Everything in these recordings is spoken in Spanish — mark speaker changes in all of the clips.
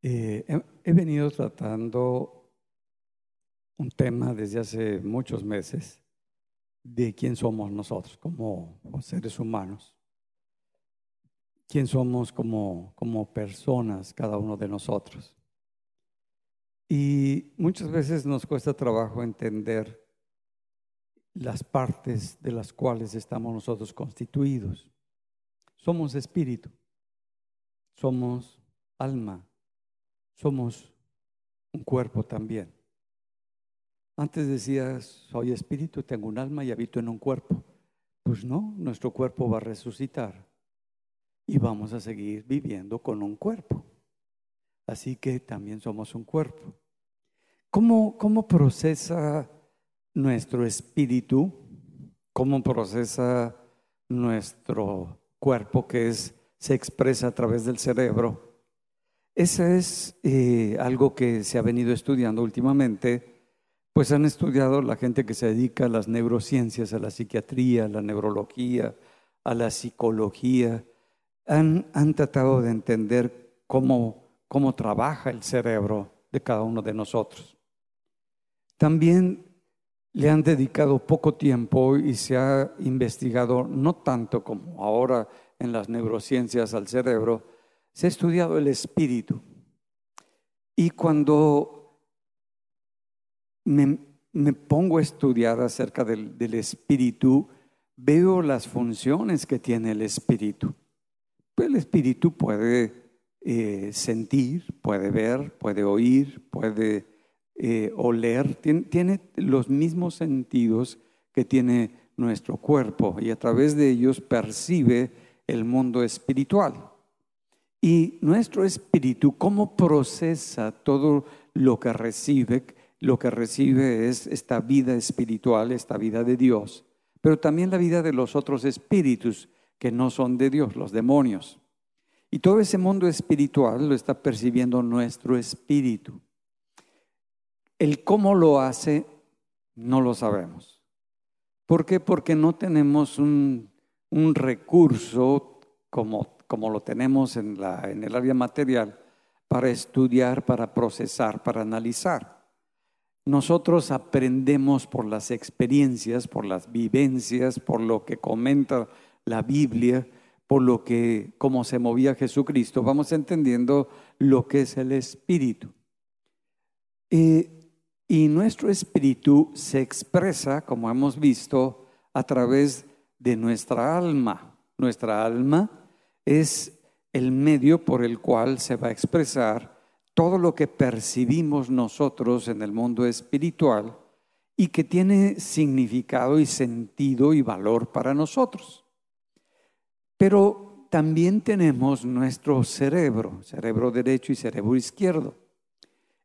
Speaker 1: Eh, he, venido tratando un tema desde hace muchos meses de quién somos nosotros como, seres humanos, quién somos como, como personas cada uno de nosotros. Y muchas veces nos cuesta trabajo entender las partes de las cuales estamos nosotros constituidos. Somos espíritu, somos alma, somos un cuerpo también. Antes decías, soy espíritu, tengo un alma y habito en un cuerpo. Pues no, nuestro cuerpo va a resucitar y vamos a seguir viviendo con un cuerpo. Así que también somos un cuerpo. ¿Cómo, cómo procesa nuestro espíritu? ¿Cómo procesa nuestro cuerpo que es, se expresa a través del cerebro? Ese es eh, algo que se ha venido estudiando últimamente, pues han estudiado la gente que se dedica a las neurociencias, a la psiquiatría, a la neurología, a la psicología, han, han tratado de entender cómo, cómo trabaja el cerebro de cada uno de nosotros. También le han dedicado poco tiempo y se ha investigado, no tanto como ahora en las neurociencias al cerebro, se ha estudiado el espíritu. Y cuando me, pongo a estudiar acerca del, espíritu, veo las funciones que tiene el espíritu. Pues el espíritu puede eh, sentir, puede ver, puede oír, puede eh, oler, tiene, tiene los mismos sentidos que tiene nuestro cuerpo y a través de ellos percibe el mundo espiritual. Y nuestro espíritu, ¿cómo procesa todo lo que recibe? Lo que recibe es esta vida espiritual, esta vida de Dios, pero también la vida de los otros espíritus que no son de Dios, los demonios. Y todo ese mundo espiritual lo está percibiendo nuestro espíritu. El cómo lo hace no lo sabemos. ¿Por qué? Porque no tenemos un, un recurso como como lo tenemos en, el área material, para estudiar, para procesar, para analizar. Nosotros aprendemos por las experiencias, por las vivencias, por lo que comenta la Biblia, por lo que, cómo se movía Jesucristo, vamos entendiendo lo que es el espíritu. y nuestro espíritu se expresa, como hemos visto, a través de nuestra alma. Nuestra alma es el medio por el cual se va a expresar todo lo que percibimos nosotros en el mundo espiritual y que tiene significado y sentido y valor para nosotros. Pero también tenemos nuestro cerebro, cerebro derecho y cerebro izquierdo.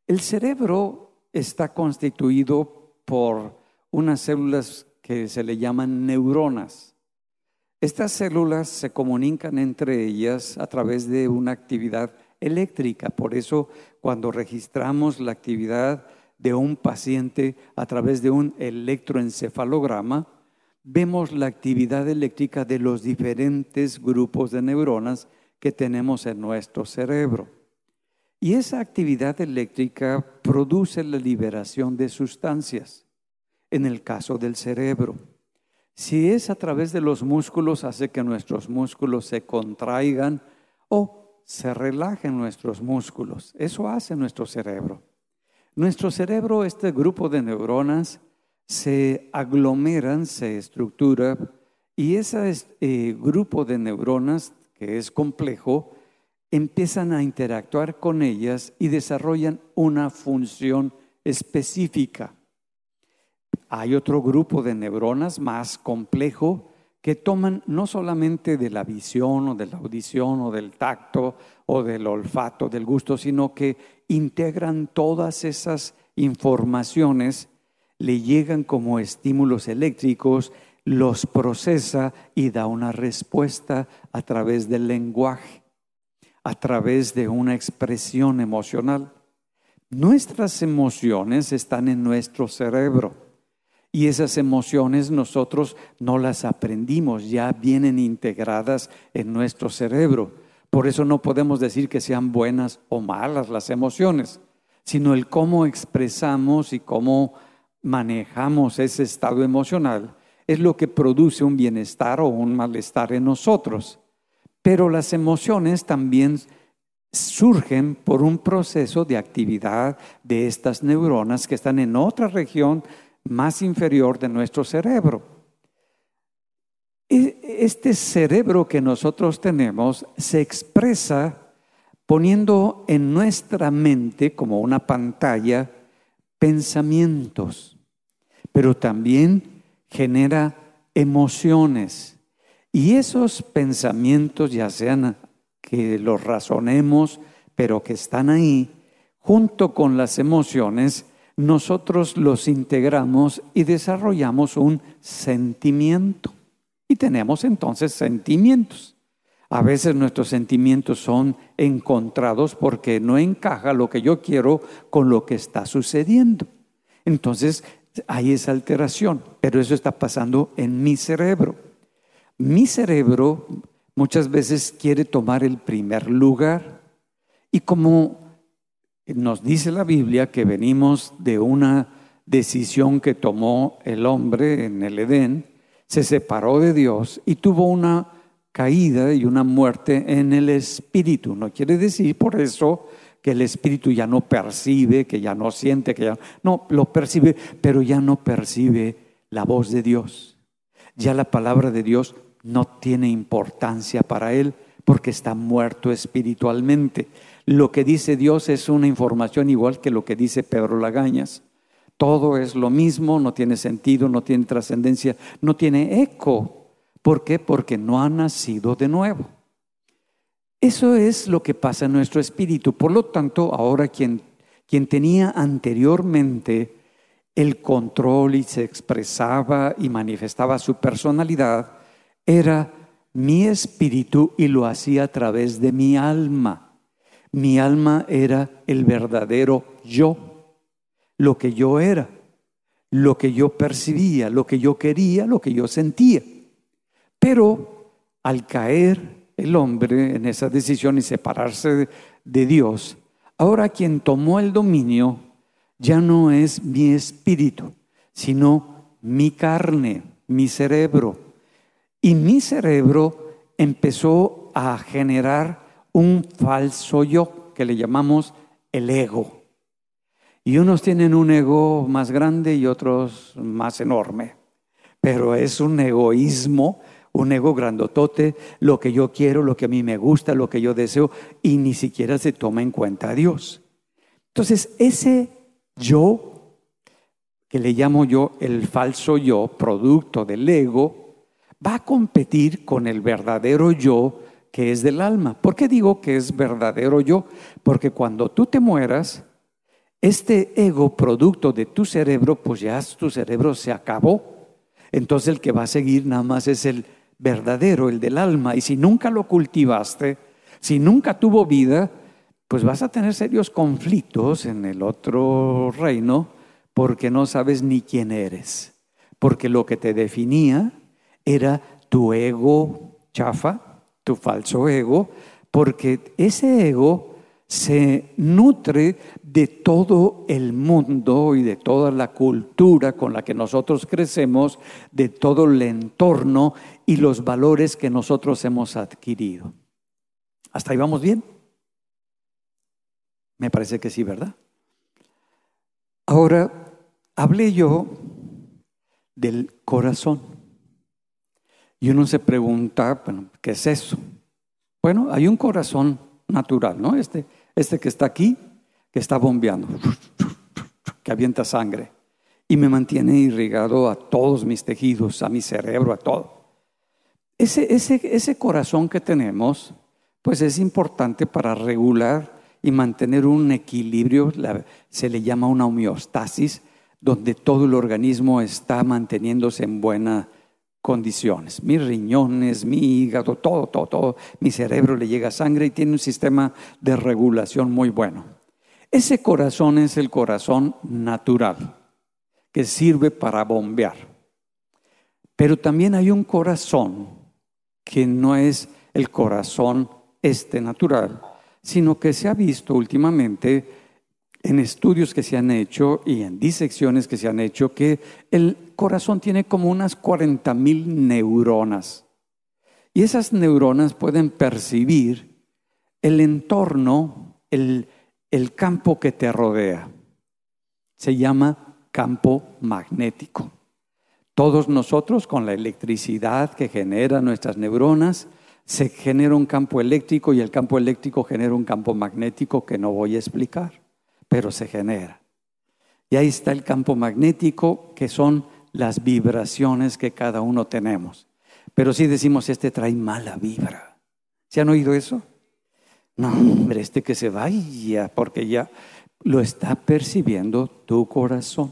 Speaker 1: El cerebro está constituido por unas células que se le llaman neuronas. Estas células se comunican entre ellas a través de una actividad eléctrica. Por eso cuando registramos la actividad de un paciente a través de un electroencefalograma, vemos la actividad eléctrica de los diferentes grupos de neuronas que tenemos en nuestro cerebro. Y esa actividad eléctrica produce la liberación de sustancias, en el caso del cerebro. Si es a través de los músculos, hace que nuestros músculos se contraigan o se relajen nuestros músculos. Eso hace nuestro cerebro. Nuestro cerebro, este grupo de neuronas, se aglomeran, se estructura y ese eh, grupo de neuronas, que es complejo, empiezan a interactuar con ellas y desarrollan una función específica. Hay otro grupo de neuronas más complejo que toman no solamente de la visión o de la audición o del tacto o del olfato, del gusto, sino que integran todas esas informaciones, le llegan como estímulos eléctricos, los procesa y da una respuesta a través del lenguaje, a través de una expresión emocional. Nuestras emociones están en nuestro cerebro y esas emociones nosotros no las aprendimos, ya vienen integradas en nuestro cerebro. Por eso no podemos decir que sean buenas o malas las emociones, sino el cómo expresamos y cómo manejamos ese estado emocional es lo que produce un bienestar o un malestar en nosotros. Pero las emociones también surgen por un proceso de actividad de estas neuronas que están en otra región más inferior de nuestro cerebro. E, este cerebro que nosotros tenemos se expresa poniendo en nuestra mente como una pantalla pensamientos, pero también genera emociones. Y esos pensamientos, ya sean que los razonemos, pero que están ahí, junto con las emociones, nosotros los integramos y desarrollamos un sentimiento. Y tenemos entonces sentimientos. A veces nuestros sentimientos son encontrados porque no encaja lo que yo quiero con lo que está sucediendo. Entonces hay esa alteración, pero eso está pasando en mi cerebro. Mi cerebro muchas veces quiere tomar el primer lugar y como nos dice la Biblia que venimos de una decisión que tomó el hombre en el Edén, se separó de Dios y tuvo una caída y una muerte en el espíritu. No quiere decir por eso que el espíritu ya no percibe, que ya no siente, que ya no lo percibe, pero ya no percibe la voz de Dios. Ya la palabra de Dios no tiene importancia para él porque está muerto espiritualmente. Lo que dice Dios es una información igual que lo que dice Pedro Lagañas. Todo es lo mismo, no tiene sentido, no tiene trascendencia, no tiene eco. ¿Por qué? Porque no ha nacido de nuevo. Eso es lo que pasa en nuestro espíritu. Por lo tanto, ahora quien, quien tenía anteriormente el control y se expresaba y manifestaba su personalidad, era mi espíritu y lo hacía a través de mi alma. Mi alma era el verdadero yo, lo que yo era, lo que yo percibía, lo que yo quería, lo que yo sentía. Pero al caer el hombre en esa decisión y separarse de Dios, ahora quien tomó el dominio ya no es mi espíritu, sino mi carne, mi cerebro. Y mi cerebro empezó a generar un falso yo que le llamamos el ego. Y unos tienen un ego más grande y otros más enorme, pero es un egoísmo, un ego grandotote, lo que yo quiero, lo que a mí me gusta, lo que yo deseo, y ni siquiera se toma en cuenta a Dios. Entonces, ese yo, que le llamo yo el falso yo, producto del ego, va a competir con el verdadero yo que es del alma. ¿Por qué digo que es verdadero yo? Porque cuando tú te mueras, este ego producto de tu cerebro, pues ya tu cerebro se acabó. Entonces el que va a seguir nada más es el verdadero, el del alma. Y si nunca lo cultivaste, si nunca tuvo vida, pues vas a tener serios conflictos en el otro reino porque no sabes ni quién eres. Porque lo que te definía era tu ego chafa, tu falso ego, porque ese ego se nutre de todo el mundo y de toda la cultura con la que nosotros crecemos, de todo el entorno y los valores que nosotros hemos adquirido. ¿Hasta ahí vamos bien? Me parece que sí, ¿verdad? Ahora, hablé yo del corazón. Y uno se pregunta, ¿qué es eso? Bueno, hay un corazón natural, ¿no? Este, este que está aquí, que está bombeando, que avienta sangre y me mantiene irrigado a todos mis tejidos, a mi cerebro, a todo. Ese, ese, ese corazón que tenemos, pues es importante para regular y mantener un equilibrio, se le llama una homeostasis, donde todo el organismo está manteniéndose en buena condiciones. Mis riñones, mi hígado, todo, todo, todo. Mi cerebro le llega sangre y tiene un sistema de regulación muy bueno. Ese corazón es el corazón natural, que sirve para bombear. Pero también hay un corazón que no es el corazón este natural, sino que se ha visto últimamente en estudios que se han hecho y en disecciones que se han hecho que el corazón tiene como unas 40 mil neuronas. Y esas neuronas pueden percibir el entorno, el, el campo que te rodea. Se llama campo magnético. Todos nosotros con la electricidad que genera nuestras neuronas, se genera un campo eléctrico y el campo eléctrico genera un campo magnético que no voy a explicar pero se genera. Y ahí está el campo magnético, que son las vibraciones que cada uno tenemos. Pero si decimos, este trae mala vibra. ¿Se han oído eso? No, hombre, este que se vaya, porque ya lo está percibiendo tu corazón.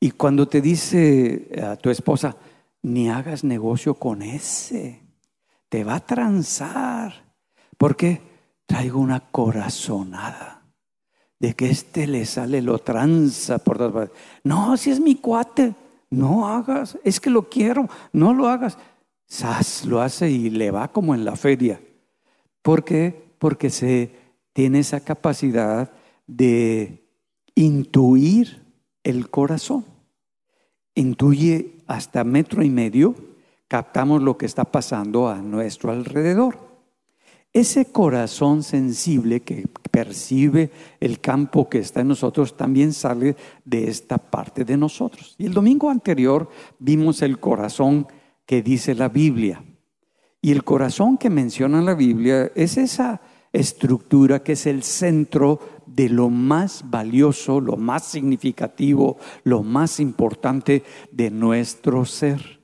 Speaker 1: Y cuando te dice a tu esposa, ni hagas negocio con ese, te va a transar, porque traigo una corazonada de que este le sale lo tranza por todas partes. No, si es mi cuate, no hagas, es que lo quiero, no lo hagas. Sas lo hace y le va como en la feria. ¿Por qué? Porque se tiene esa capacidad de intuir el corazón. Intuye hasta metro y medio, captamos lo que está pasando a nuestro alrededor. Ese corazón sensible que percibe el campo que está en nosotros también sale de esta parte de nosotros. Y el domingo anterior vimos el corazón que dice la Biblia. Y el corazón que menciona la Biblia es esa estructura que es el centro de lo más valioso, lo más significativo, lo más importante de nuestro ser.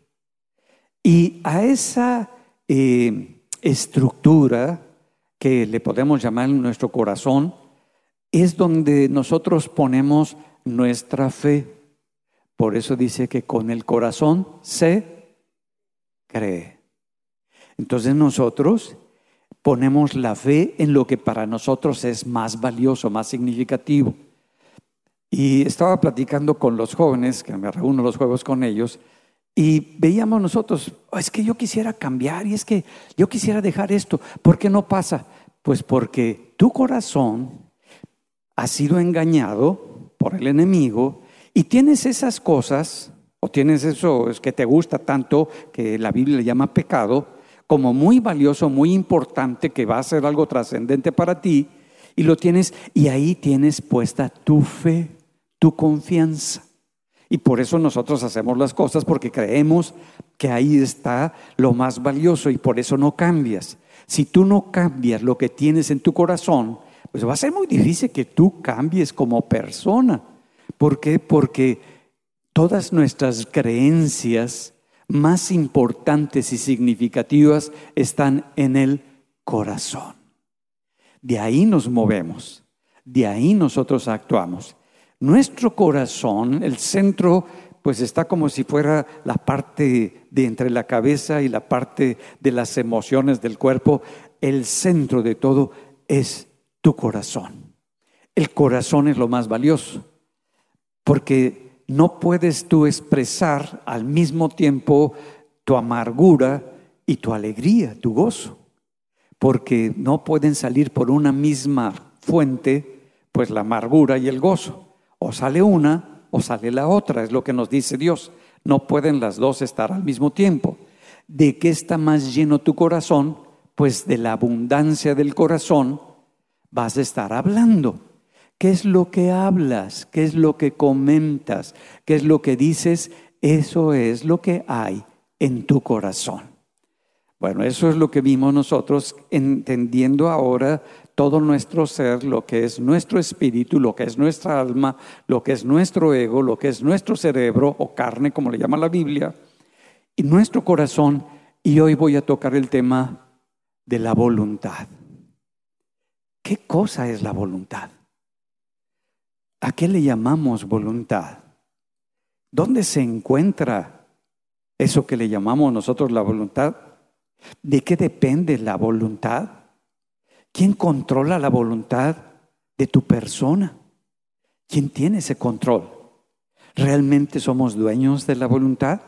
Speaker 1: Y a esa eh, estructura que le podemos llamar nuestro corazón, es donde nosotros ponemos nuestra fe. Por eso dice que con el corazón se cree. Entonces nosotros ponemos la fe en lo que para nosotros es más valioso, más significativo. Y estaba platicando con los jóvenes, que me reúno los juegos con ellos, y veíamos nosotros, oh, es que yo quisiera cambiar y es que yo quisiera dejar esto. ¿Por qué no pasa? Pues porque tu corazón ha sido engañado por el enemigo y tienes esas cosas, o tienes eso es que te gusta tanto, que la Biblia le llama pecado, como muy valioso, muy importante, que va a ser algo trascendente para ti, y lo tienes, y ahí tienes puesta tu fe, tu confianza. Y por eso nosotros hacemos las cosas porque creemos que ahí está lo más valioso y por eso no cambias. Si tú no cambias lo que tienes en tu corazón, pues va a ser muy difícil que tú cambies como persona. ¿Por qué? Porque todas nuestras creencias más importantes y significativas están en el corazón. De ahí nos movemos, de ahí nosotros actuamos. Nuestro corazón, el centro, pues está como si fuera la parte de entre la cabeza y la parte de las emociones del cuerpo. El centro de todo es tu corazón. El corazón es lo más valioso, porque no puedes tú expresar al mismo tiempo tu amargura y tu alegría, tu gozo, porque no pueden salir por una misma fuente, pues la amargura y el gozo. O sale una o sale la otra, es lo que nos dice Dios. No pueden las dos estar al mismo tiempo. ¿De qué está más lleno tu corazón? Pues de la abundancia del corazón vas a estar hablando. ¿Qué es lo que hablas? ¿Qué es lo que comentas? ¿Qué es lo que dices? Eso es lo que hay en tu corazón. Bueno, eso es lo que vimos nosotros entendiendo ahora todo nuestro ser, lo que es nuestro espíritu, lo que es nuestra alma, lo que es nuestro ego, lo que es nuestro cerebro o carne, como le llama la Biblia, y nuestro corazón. Y hoy voy a tocar el tema de la voluntad. ¿Qué cosa es la voluntad? ¿A qué le llamamos voluntad? ¿Dónde se encuentra eso que le llamamos nosotros la voluntad? ¿De qué depende la voluntad? ¿Quién controla la voluntad de tu persona? ¿Quién tiene ese control? ¿Realmente somos dueños de la voluntad?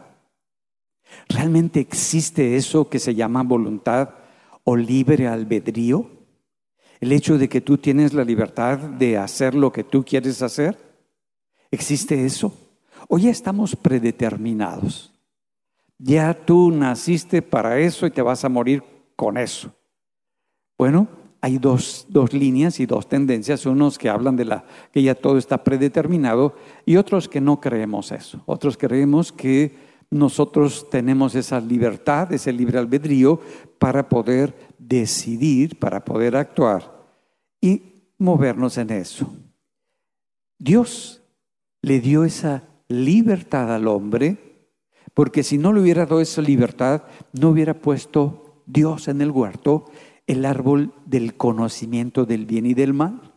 Speaker 1: ¿Realmente existe eso que se llama voluntad? o libre albedrío? El hecho de que tú tienes la libertad de hacer lo que tú quieres hacer. ¿Existe eso? O ya estamos predeterminados. Ya tú naciste para eso y te vas a morir con eso. Bueno, hay dos, dos, líneas y dos tendencias, unos que hablan de la que ya todo está predeterminado y otros que no creemos eso. Otros creemos que nosotros tenemos esa libertad, ese libre albedrío para poder decidir, para poder actuar y movernos en eso. Dios le dio esa libertad al hombre, porque si no le hubiera dado esa libertad, no hubiera puesto Dios en el huerto el árbol del conocimiento del bien y del mal.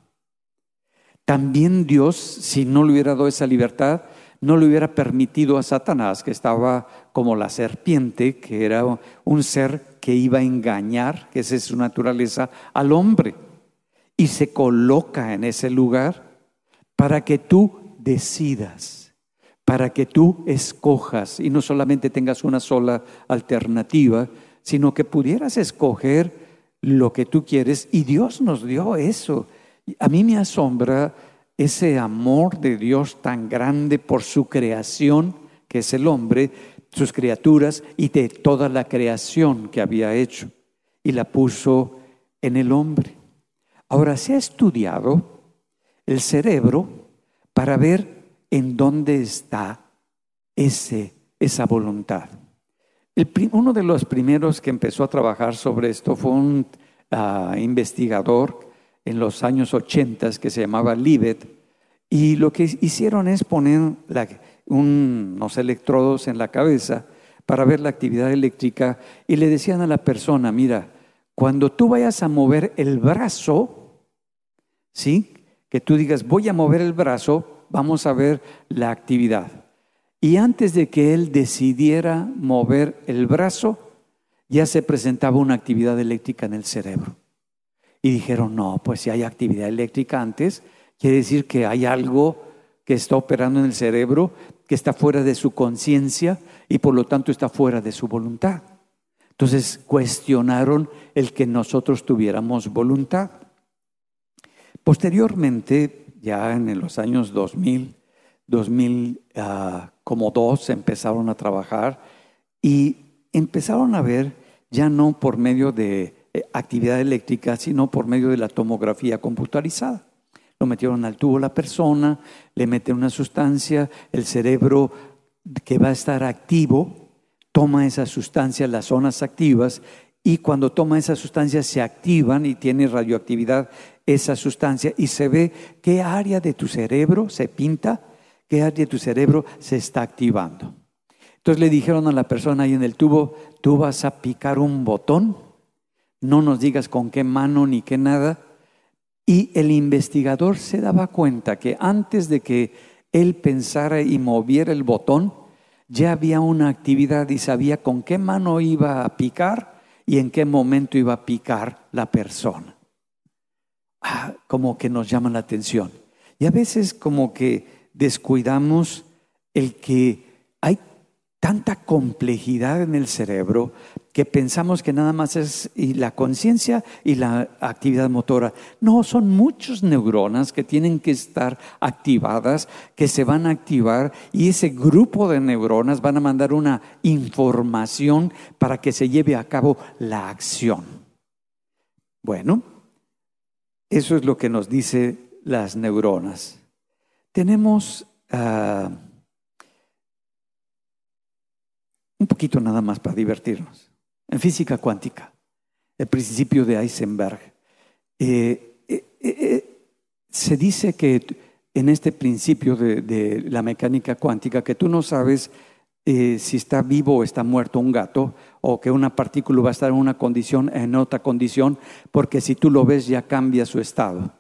Speaker 1: También Dios, si no le hubiera dado esa libertad, no le hubiera permitido a Satanás, que estaba como la serpiente, que era un ser que iba a engañar, que es su naturaleza, al hombre. Y se coloca en ese lugar para que tú decidas, para que tú escojas y no solamente tengas una sola alternativa, sino que pudieras escoger lo que tú quieres y Dios nos dio eso. A mí me asombra ese amor de Dios tan grande por su creación, que es el hombre, sus criaturas y de toda la creación que había hecho y la puso en el hombre. Ahora se ha estudiado el cerebro para ver en dónde está ese, esa voluntad uno de los primeros que empezó a trabajar sobre esto fue un ah, investigador en los años 80 que se llamaba Libet, y lo que hicieron es poner unos electrodos en la cabeza para ver la actividad eléctrica y le decían a la persona, mira, cuando tú vayas a mover el brazo, ¿sí? Que tú digas, voy a mover el brazo, vamos a ver la actividad. Y antes de que él decidiera mover el brazo, ya se presentaba una actividad eléctrica en el cerebro. Y dijeron, no, pues si hay actividad eléctrica antes, quiere decir que hay algo que está operando en el cerebro, que está fuera de su conciencia y por lo tanto está fuera de su voluntad. Entonces cuestionaron el que nosotros tuviéramos voluntad. Posteriormente, ya en los años 2000, 2000 como dos empezaron a trabajar y empezaron a ver ya no por medio de eh, actividad eléctrica, sino por medio de la tomografía computarizada. Lo metieron al tubo la persona, le meten una sustancia, el cerebro que va a estar activo toma esa sustancia, las zonas activas, y cuando toma esa sustancia se activan y tiene radioactividad esa sustancia y se ve qué área de tu cerebro se pinta qué área de tu cerebro se está activando. Entonces le dijeron a la persona ahí en el tubo, tú vas a picar un botón, no nos digas con qué mano ni qué nada. Y el investigador se daba cuenta que antes de que él pensara y moviera el botón, ya había una actividad y sabía con qué mano iba a picar y en qué momento iba a picar la persona. Ah, como que nos llama la atención. Y a veces como que descuidamos el que hay tanta complejidad en el cerebro que pensamos que nada más es la conciencia y la actividad motora. No, son muchos neuronas que tienen que estar activadas, que se van a activar y ese grupo de neuronas van a mandar una información para que se lleve a cabo la acción. Bueno, eso es lo que nos dice las neuronas. Tenemos ah, un poquito nada más para divertirnos. En física cuántica, el principio de Heisenberg, eh, eh, eh, se dice que en este principio de, la mecánica cuántica, que tú no sabes si está vivo o está muerto un gato, o que una partícula va a estar en una condición, en otra condición, porque si tú lo ves ya cambia su estado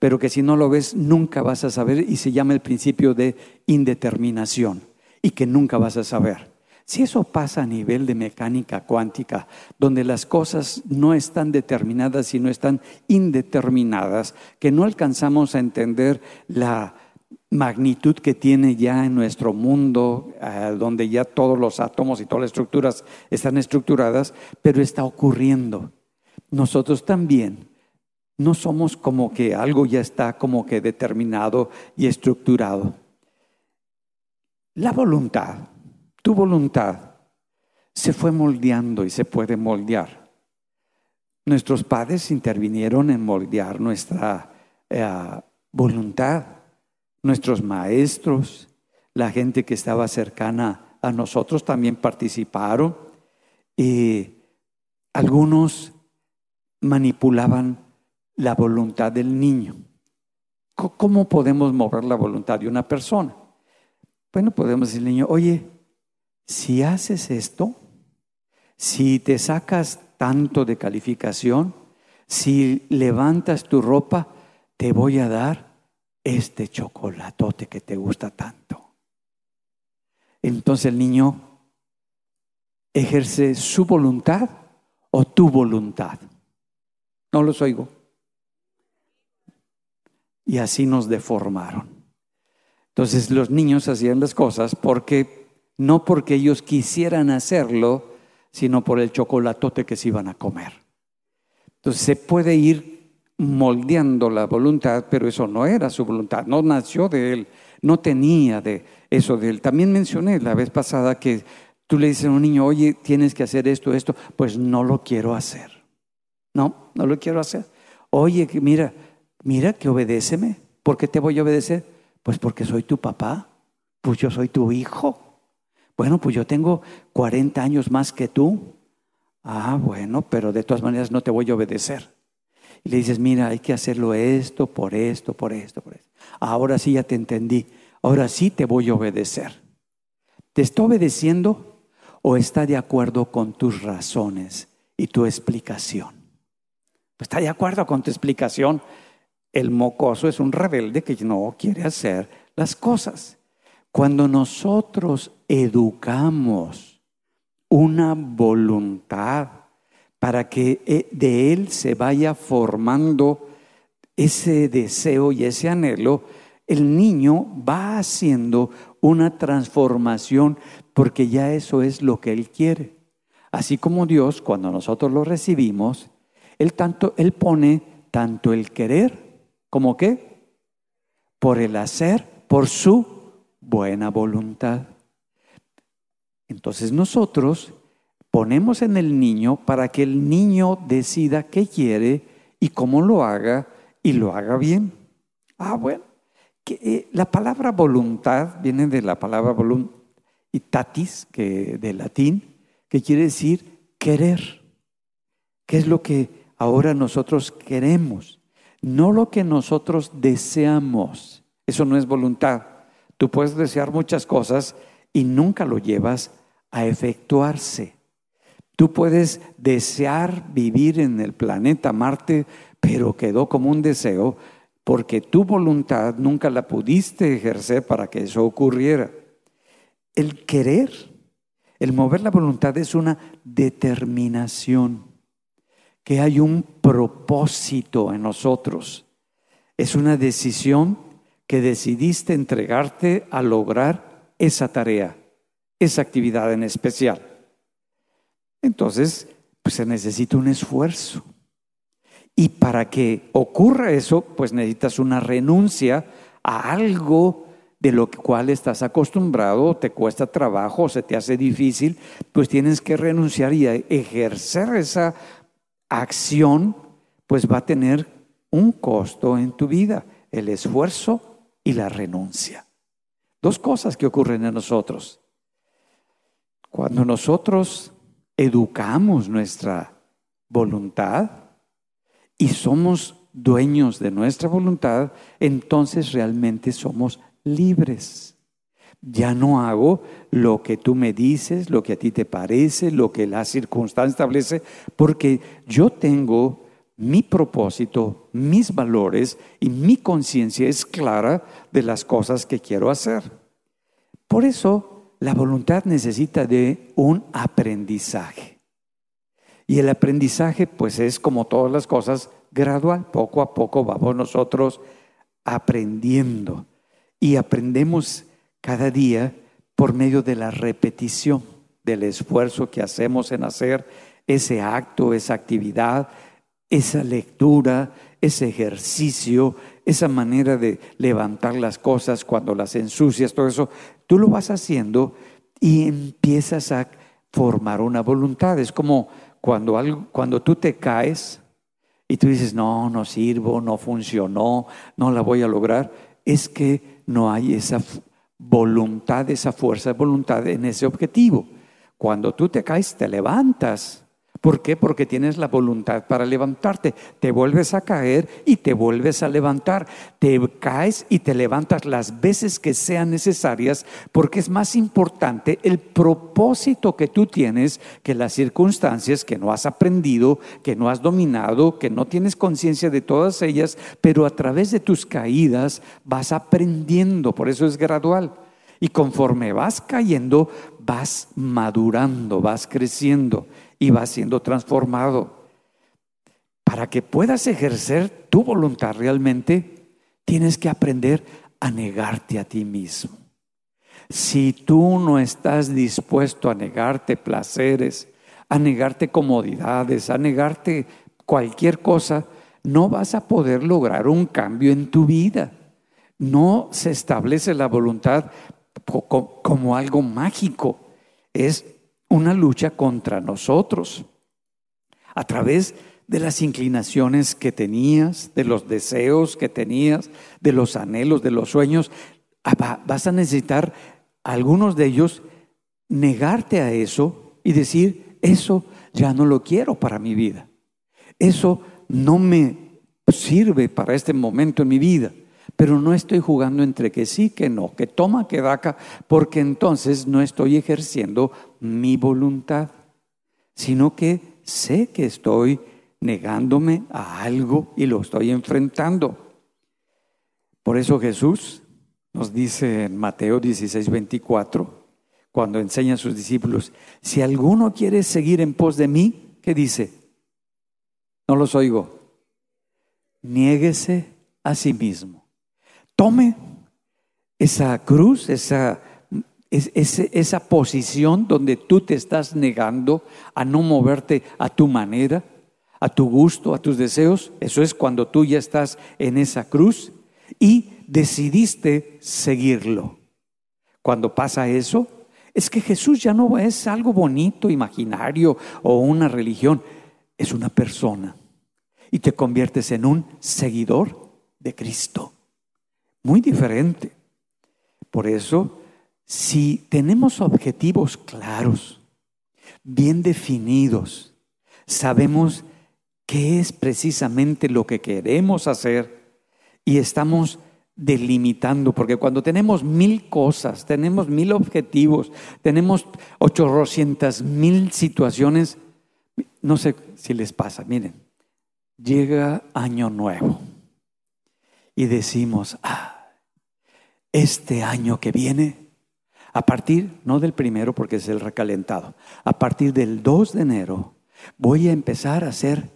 Speaker 1: pero que si no lo ves nunca vas a saber y se llama el principio de indeterminación y que nunca vas a saber. Si eso pasa a nivel de mecánica cuántica, donde las cosas no están determinadas, sino están indeterminadas, que no alcanzamos a entender la magnitud que tiene ya en nuestro mundo, eh, donde ya todos los átomos y todas las estructuras están estructuradas, pero está ocurriendo. nosotros también no somos como que algo ya está como que determinado y estructurado. La voluntad, tu voluntad, se fue moldeando y se puede moldear. Nuestros padres intervinieron en moldear nuestra eh, voluntad, nuestros maestros, la gente que estaba cercana a nosotros también participaron y algunos manipulaban la voluntad del niño. ¿Cómo podemos mover la voluntad de una persona? Bueno, podemos decir al niño, oye, si haces esto, si te sacas tanto de calificación, si levantas tu ropa, te voy a dar este chocolatote que te gusta tanto. Entonces el niño ejerce su voluntad o tu voluntad. No los oigo. Y así nos deformaron. Entonces los niños hacían las cosas porque no porque ellos quisieran hacerlo, sino por el chocolatote que se iban a comer. Entonces se puede ir moldeando la voluntad, pero eso no era su voluntad, no nació de él, no tenía de eso de él. También mencioné la vez pasada que tú le dices a un niño, oye, tienes que hacer esto, esto, pues no lo quiero hacer. No, no lo quiero hacer. Oye, mira, mira que obedéceme. ¿Por qué te voy a obedecer? Pues porque soy tu papá, pues yo soy tu hijo. Bueno, pues yo tengo 40 años más que tú. Ah, bueno, pero de todas maneras no te voy a obedecer. Y le dices, mira, hay que hacerlo esto, por esto, por esto, por esto. Ahora sí ya te entendí. Ahora sí te voy a obedecer. ¿Te está obedeciendo o está de acuerdo con tus razones y tu explicación? Pues está de acuerdo con tu explicación. El mocoso es un rebelde que no quiere hacer las cosas. Cuando nosotros educamos una voluntad para que eh, de él se vaya formando ese deseo y ese anhelo, el niño va haciendo una transformación porque ya eso es lo que él quiere. Así como Dios, cuando nosotros lo recibimos, él, tanto, él pone tanto el querer como qué, por el hacer, por su buena voluntad. Entonces nosotros ponemos en el niño para que el niño decida qué quiere y cómo lo haga y lo haga bien. Ah, bueno. Que, eh, la palabra voluntad viene de la palabra voluntatis, que de latín, que quiere decir querer. ¿Qué es lo que ahora nosotros queremos? No lo que nosotros deseamos. Eso no es voluntad. Tú puedes desear muchas cosas y nunca lo llevas a efectuarse. Tú puedes desear vivir en el planeta Marte, pero quedó como un deseo porque tu voluntad nunca la pudiste ejercer para que eso ocurriera. El querer, el mover la voluntad es una determinación, que hay un propósito en nosotros. Es una decisión que decidiste entregarte a lograr esa tarea, esa actividad en especial. Entonces, pues se necesita un esfuerzo. Y para que ocurra eso, pues necesitas una renuncia a algo de lo cual estás acostumbrado, te cuesta trabajo, se te hace difícil, pues tienes que renunciar y ejercer esa acción, pues va a tener un costo en tu vida, el esfuerzo y la renuncia. Dos cosas que ocurren en nosotros. Cuando nosotros educamos nuestra voluntad y somos dueños de nuestra voluntad, entonces realmente somos libres. Ya no hago lo que tú me dices, lo que a ti te parece, lo que la circunstancia establece, porque yo tengo mi propósito, mis valores y mi conciencia es clara de las cosas que quiero hacer. Por eso la voluntad necesita de un aprendizaje. Y el aprendizaje, pues es como todas las cosas, gradual, poco a poco vamos nosotros aprendiendo. Y aprendemos cada día por medio de la repetición, del esfuerzo que hacemos en hacer ese acto, esa actividad,
Speaker 2: esa lectura, ese ejercicio, esa manera de levantar las cosas cuando las ensucias, todo eso, tú lo vas haciendo y empiezas a formar una voluntad. Es como cuando, algo, cuando tú te caes y tú dices, no, no sirvo, no funcionó, no la voy a lograr, es que no hay esa voluntad, esa fuerza de voluntad en ese objetivo. Cuando tú te caes, te levantas ¿Por qué? Porque tienes la voluntad para levantarte. Te vuelves a caer y te vuelves a levantar. Te caes y te levantas las veces que sean necesarias porque es más importante el propósito que tú tienes que las circunstancias que no has aprendido, que no has dominado, que no tienes conciencia de todas ellas, pero a través de tus caídas vas aprendiendo. Por eso es gradual. Y conforme vas cayendo, vas madurando, vas creciendo y vas siendo transformado. Para que puedas ejercer tu voluntad realmente, tienes que aprender a negarte a ti mismo. Si tú no estás dispuesto a negarte placeres, a negarte comodidades, a negarte cualquier cosa, no vas a poder lograr un cambio en tu vida. No se establece la voluntad como algo mágico. Es una lucha contra nosotros a través de las inclinaciones que tenías, de los deseos que tenías, de los anhelos, de los sueños. Ah, vas a necesitar algunos de ellos negarte a eso y decir, eso ya no lo quiero para mi vida. Eso no me sirve para este momento en mi vida pero no estoy jugando entre que sí, que no, que toma, que daca, porque entonces no estoy ejerciendo mi voluntad, sino que sé que estoy negándome a algo y lo estoy enfrentando. Por eso Jesús nos dice en Mateo 16, 24, cuando enseña a sus discípulos, si alguno quiere seguir en pos de mí, ¿qué dice? No los oigo. Niéguese a sí mismo tome esa cruz, esa, esa posición donde tú te estás negando a no moverte a tu manera, a tu gusto, a tus deseos. Eso es cuando tú ya estás en esa cruz y decidiste seguirlo. Cuando pasa eso, es que Jesús ya no es algo bonito, imaginario o una religión, es una persona. Y te conviertes en un seguidor de Cristo muy diferente. Por eso, si tenemos objetivos claros, bien definidos, sabemos qué es precisamente lo que queremos hacer y estamos delimitando, porque cuando tenemos mil cosas, tenemos mil objetivos, tenemos ochocientas mil situaciones, no sé si les pasa, miren, llega año nuevo y decimos, ah, este año que viene, a partir, no del primero porque es el recalentado, a partir del 2 de enero voy a empezar a hacer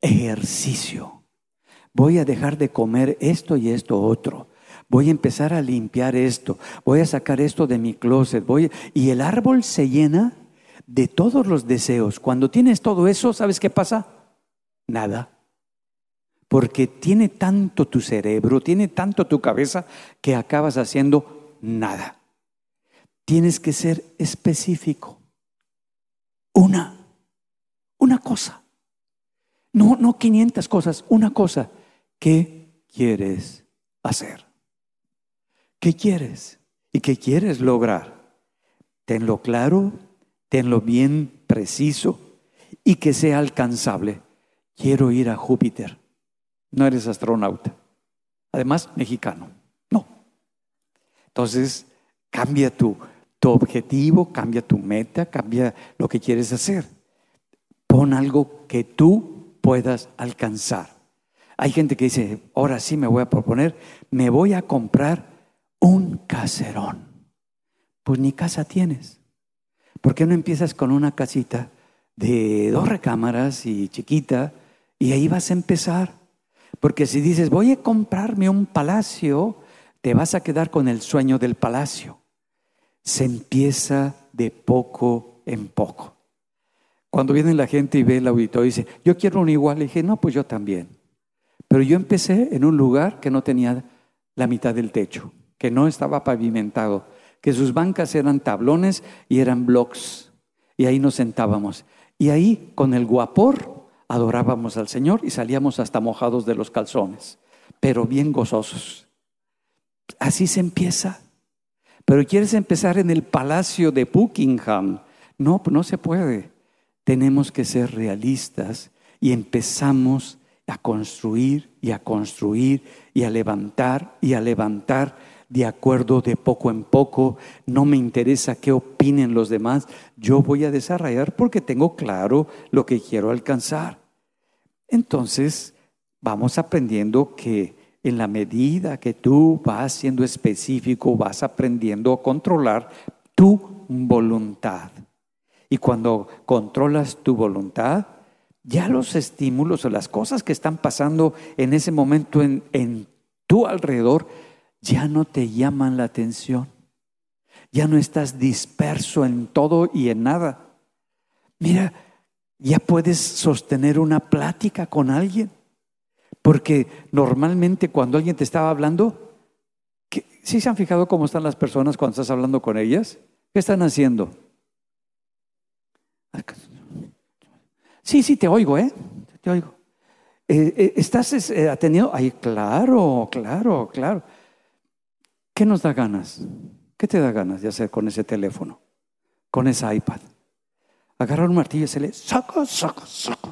Speaker 2: ejercicio. Voy a dejar de comer esto y esto otro. Voy a empezar a limpiar esto. Voy a sacar esto de mi closet. Voy y el árbol se llena de todos los deseos. Cuando tienes todo eso, ¿sabes qué pasa? Nada porque tiene tanto tu cerebro, tiene tanto tu cabeza que acabas haciendo nada. Tienes que ser específico. Una, una cosa. No, no 500 cosas, una cosa. ¿Qué quieres hacer? ¿Qué quieres? ¿Y qué quieres lograr? Tenlo claro, tenlo bien preciso y que sea alcanzable. Quiero ir a Júpiter no eres astronauta. Además, mexicano. No. Entonces, cambia tu, tu objetivo, cambia tu meta, cambia lo que quieres hacer. Pon algo que tú puedas alcanzar. Hay gente que dice, ahora sí me voy a proponer, me voy a comprar un caserón. Pues ni casa tienes. ¿Por qué no empiezas con una casita de dos recámaras y chiquita y ahí vas a empezar? Porque si dices, voy a comprarme un palacio, te vas a quedar con el sueño del palacio. Se empieza de poco en poco. Cuando viene la gente y ve el auditorio y dice, yo quiero un igual, le dije, no, pues yo también. Pero yo empecé en un lugar que no tenía la mitad del techo, que no estaba pavimentado, que sus bancas eran tablones y eran blocks. Y ahí nos sentábamos. Y ahí, con el guapor, adorábamos al Señor y salíamos hasta mojados de los calzones, pero bien gozosos. Así se empieza. Pero quieres empezar en el palacio de Buckingham. No, no se puede. Tenemos que ser realistas y empezamos a construir y a construir y a levantar y a levantar de acuerdo de poco en poco. No me interesa qué opinen los demás. Yo voy a desarrollar porque tengo claro lo que quiero alcanzar. Entonces, vamos aprendiendo que en la medida que tú vas siendo específico, vas aprendiendo a controlar tu voluntad. Y cuando controlas tu voluntad, ya los estímulos o las cosas que están pasando en ese momento en, en tu alrededor ya no te llaman la atención. Ya no estás disperso en todo y en nada. Mira, ya puedes sostener una plática con alguien. Porque normalmente cuando alguien te estaba hablando, ¿sí se han fijado cómo están las personas cuando estás hablando con ellas? ¿Qué están haciendo? Sí, sí, te oigo, ¿eh? Te oigo. Eh, eh, ¿Estás eh, atendiendo? Ay, claro, claro, claro. ¿Qué nos da ganas? ¿Qué te da ganas de hacer con ese teléfono? Con ese iPad. Agarrar un martillo y se le saca, saca, saca.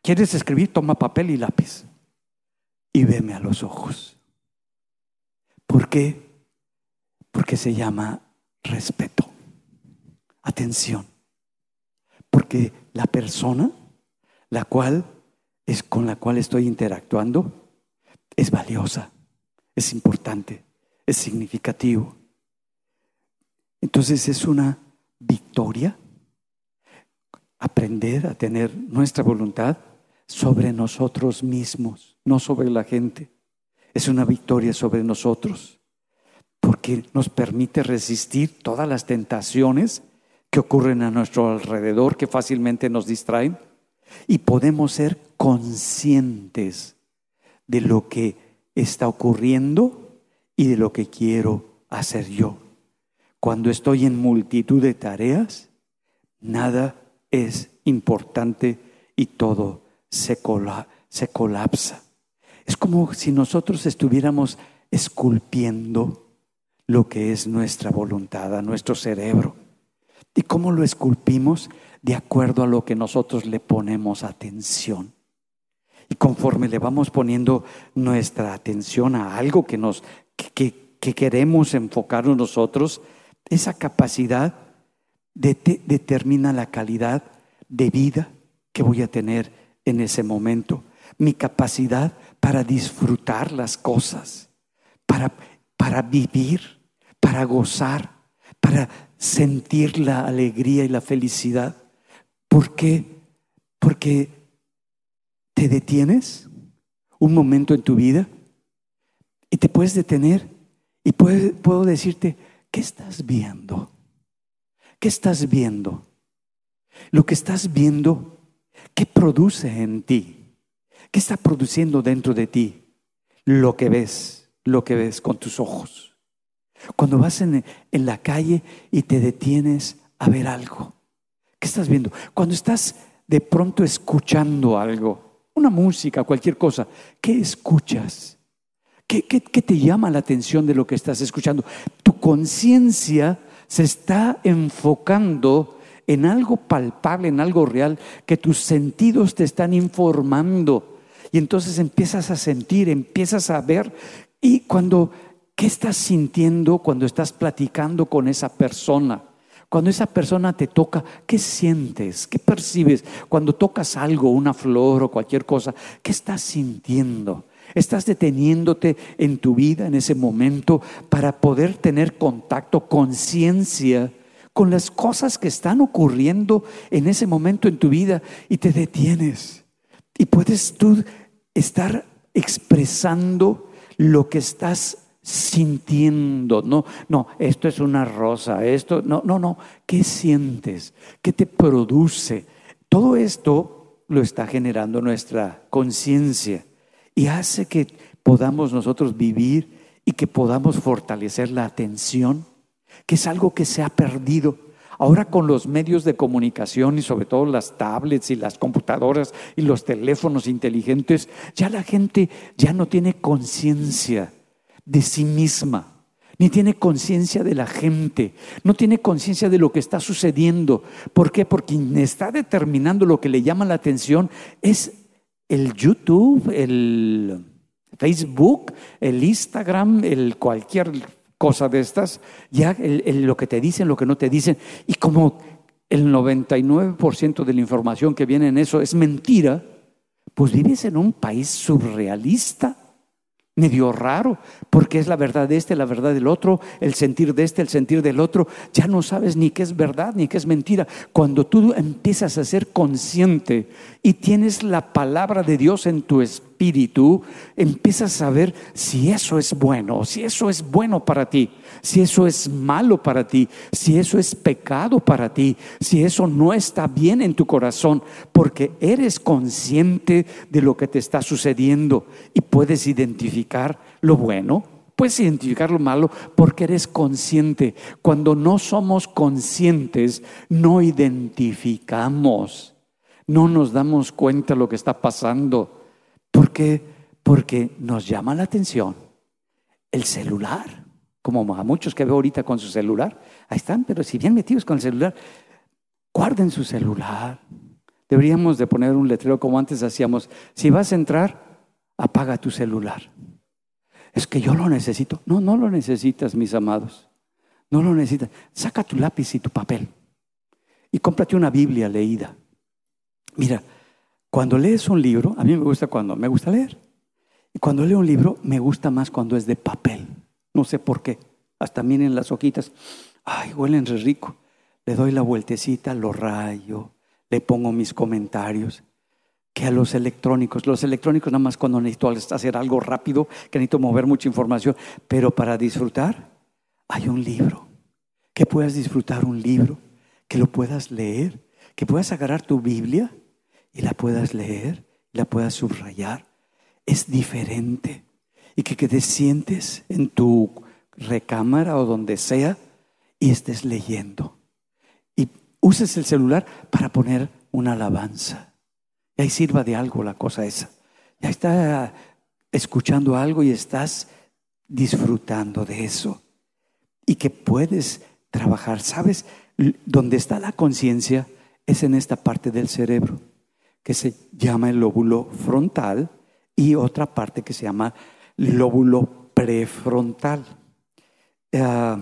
Speaker 2: ¿Quieres escribir? Toma papel y lápiz y veme a los ojos. ¿Por qué? Porque se llama respeto, atención. Porque la persona, la cual es con la cual estoy interactuando, es valiosa, es importante, es significativo. Entonces es una victoria aprender a tener nuestra voluntad sobre nosotros mismos, no sobre la gente. Es una victoria sobre nosotros, porque nos permite resistir todas las tentaciones que ocurren a nuestro alrededor, que fácilmente nos distraen, y podemos ser conscientes de lo que está ocurriendo y de lo que quiero hacer yo. Cuando estoy en multitud de tareas, nada es importante y todo se, se colapsa. Es como si nosotros estuviéramos esculpiendo lo que es nuestra voluntad, a nuestro cerebro. ¿Y cómo lo esculpimos? De acuerdo a lo que nosotros le ponemos atención. Y conforme le vamos poniendo nuestra atención a algo que nos que, queremos enfocarnos nosotros, esa capacidad determina la calidad de vida que voy a tener en ese momento, mi capacidad para disfrutar las cosas, para, para vivir, para gozar, para sentir la alegría y la felicidad. ¿Por qué? Porque te detienes un momento en tu vida y te puedes detener y puedo decirte, ¿qué estás viendo? ¿Qué estás viendo? Lo que estás viendo ¿Qué produce en ti? ¿Qué está produciendo dentro de ti? Lo que ves, lo que ves con tus ojos. Cuando vas en, en la calle y te detienes a ver algo, ¿qué estás viendo? Cuando estás de pronto escuchando algo, una música, cualquier cosa, ¿qué escuchas? ¿Qué, qué, qué te llama la atención de lo que estás escuchando? Tu conciencia se está enfocando en algo palpable, en algo real, que tus sentidos te están informando. Y entonces empiezas a sentir, empiezas a ver. Y cuando, ¿qué estás sintiendo cuando estás platicando con esa persona? Cuando esa persona te toca, ¿qué sientes? ¿Qué percibes? Cuando tocas algo, una flor o cualquier cosa, ¿qué estás sintiendo? Estás deteniéndote en tu vida en ese momento para poder tener contacto, conciencia con las cosas que están ocurriendo en ese momento en tu vida y te detienes. Y puedes tú estar expresando lo que estás sintiendo. No, no, esto es una rosa, esto, no, no, no. ¿Qué sientes? ¿Qué te produce? Todo esto lo está generando nuestra conciencia y hace que podamos nosotros vivir y que podamos fortalecer la atención, que es algo que se ha perdido. Ahora con los medios de comunicación y sobre todo las tablets y las computadoras y los teléfonos inteligentes, ya la gente ya no tiene conciencia de sí misma, ni tiene conciencia de la gente, no tiene conciencia de lo que está sucediendo. ¿Por qué? Porque quien está determinando lo que le llama la atención es el YouTube, el Facebook, el Instagram, el cualquier cosa de estas, ya lo que te dicen, lo que no te dicen. Y como el 99% de la información que viene en eso es mentira, pues vives en un país surrealista medio raro, porque es la verdad de este, la verdad del otro, el sentir de este, el sentir del otro. Ya no sabes ni qué es verdad ni qué es mentira. Cuando tú empiezas a ser consciente y tienes la palabra de Dios en tu espíritu, empiezas a ver si eso es bueno, si eso es bueno para ti, si eso es malo para ti, si eso es pecado para ti, si eso no está bien en tu corazón, porque eres consciente de lo que te está sucediendo y puedes identificar lo bueno Puedes identificar lo malo porque eres consciente. Cuando no somos conscientes, no identificamos no nos damos cuenta de lo que está pasando. ¿Por qué? Porque nos llama la atención el celular, como a muchos que veo ahorita con su celular. Ahí están, pero si bien metidos con el celular, guarden su celular. Deberíamos de poner un letrero como antes hacíamos. Si vas a entrar, apaga tu celular. Es que yo lo necesito. No, no lo necesitas, mis amados. No lo necesitas. Saca tu lápiz y tu papel y cómprate una Biblia leída. Mira, cuando lees un libro, a mí me gusta cuando me gusta leer. Y cuando leo un libro, me gusta más cuando es de papel. No sé por qué. Hasta miren las hojitas. Ay, huelen re rico. Le doy la vueltecita, lo rayo, le pongo mis comentarios. Que a los electrónicos, los electrónicos nada más cuando necesito hacer algo rápido, que necesito mover mucha información, pero para disfrutar hay un libro. Que puedas disfrutar un libro, que lo puedas leer, que puedas agarrar tu Biblia y la puedas leer, la puedas subrayar, es diferente. Y que, que te sientes en tu recámara o donde sea y estés leyendo. Y uses el celular para poner una alabanza. Y ahí sirva de algo la cosa esa. Ya está escuchando algo y estás disfrutando de eso. Y que puedes trabajar. ¿Sabes? Donde está la conciencia es en esta parte del cerebro que se llama el lóbulo frontal y otra parte que se llama lóbulo prefrontal. Ah,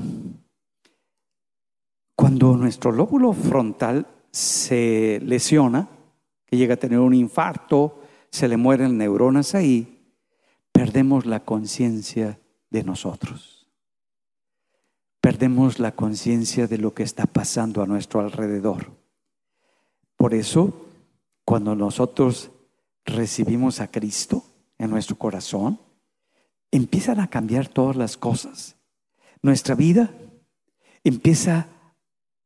Speaker 2: cuando nuestro lóbulo frontal se lesiona, que llega a tener un infarto, se le mueren neuronas ahí, perdemos la conciencia de nosotros. Perdemos la conciencia de lo que está pasando a nuestro alrededor. Por eso cuando nosotros recibimos a Cristo en nuestro corazón, empiezan a cambiar todas las cosas. Nuestra vida empieza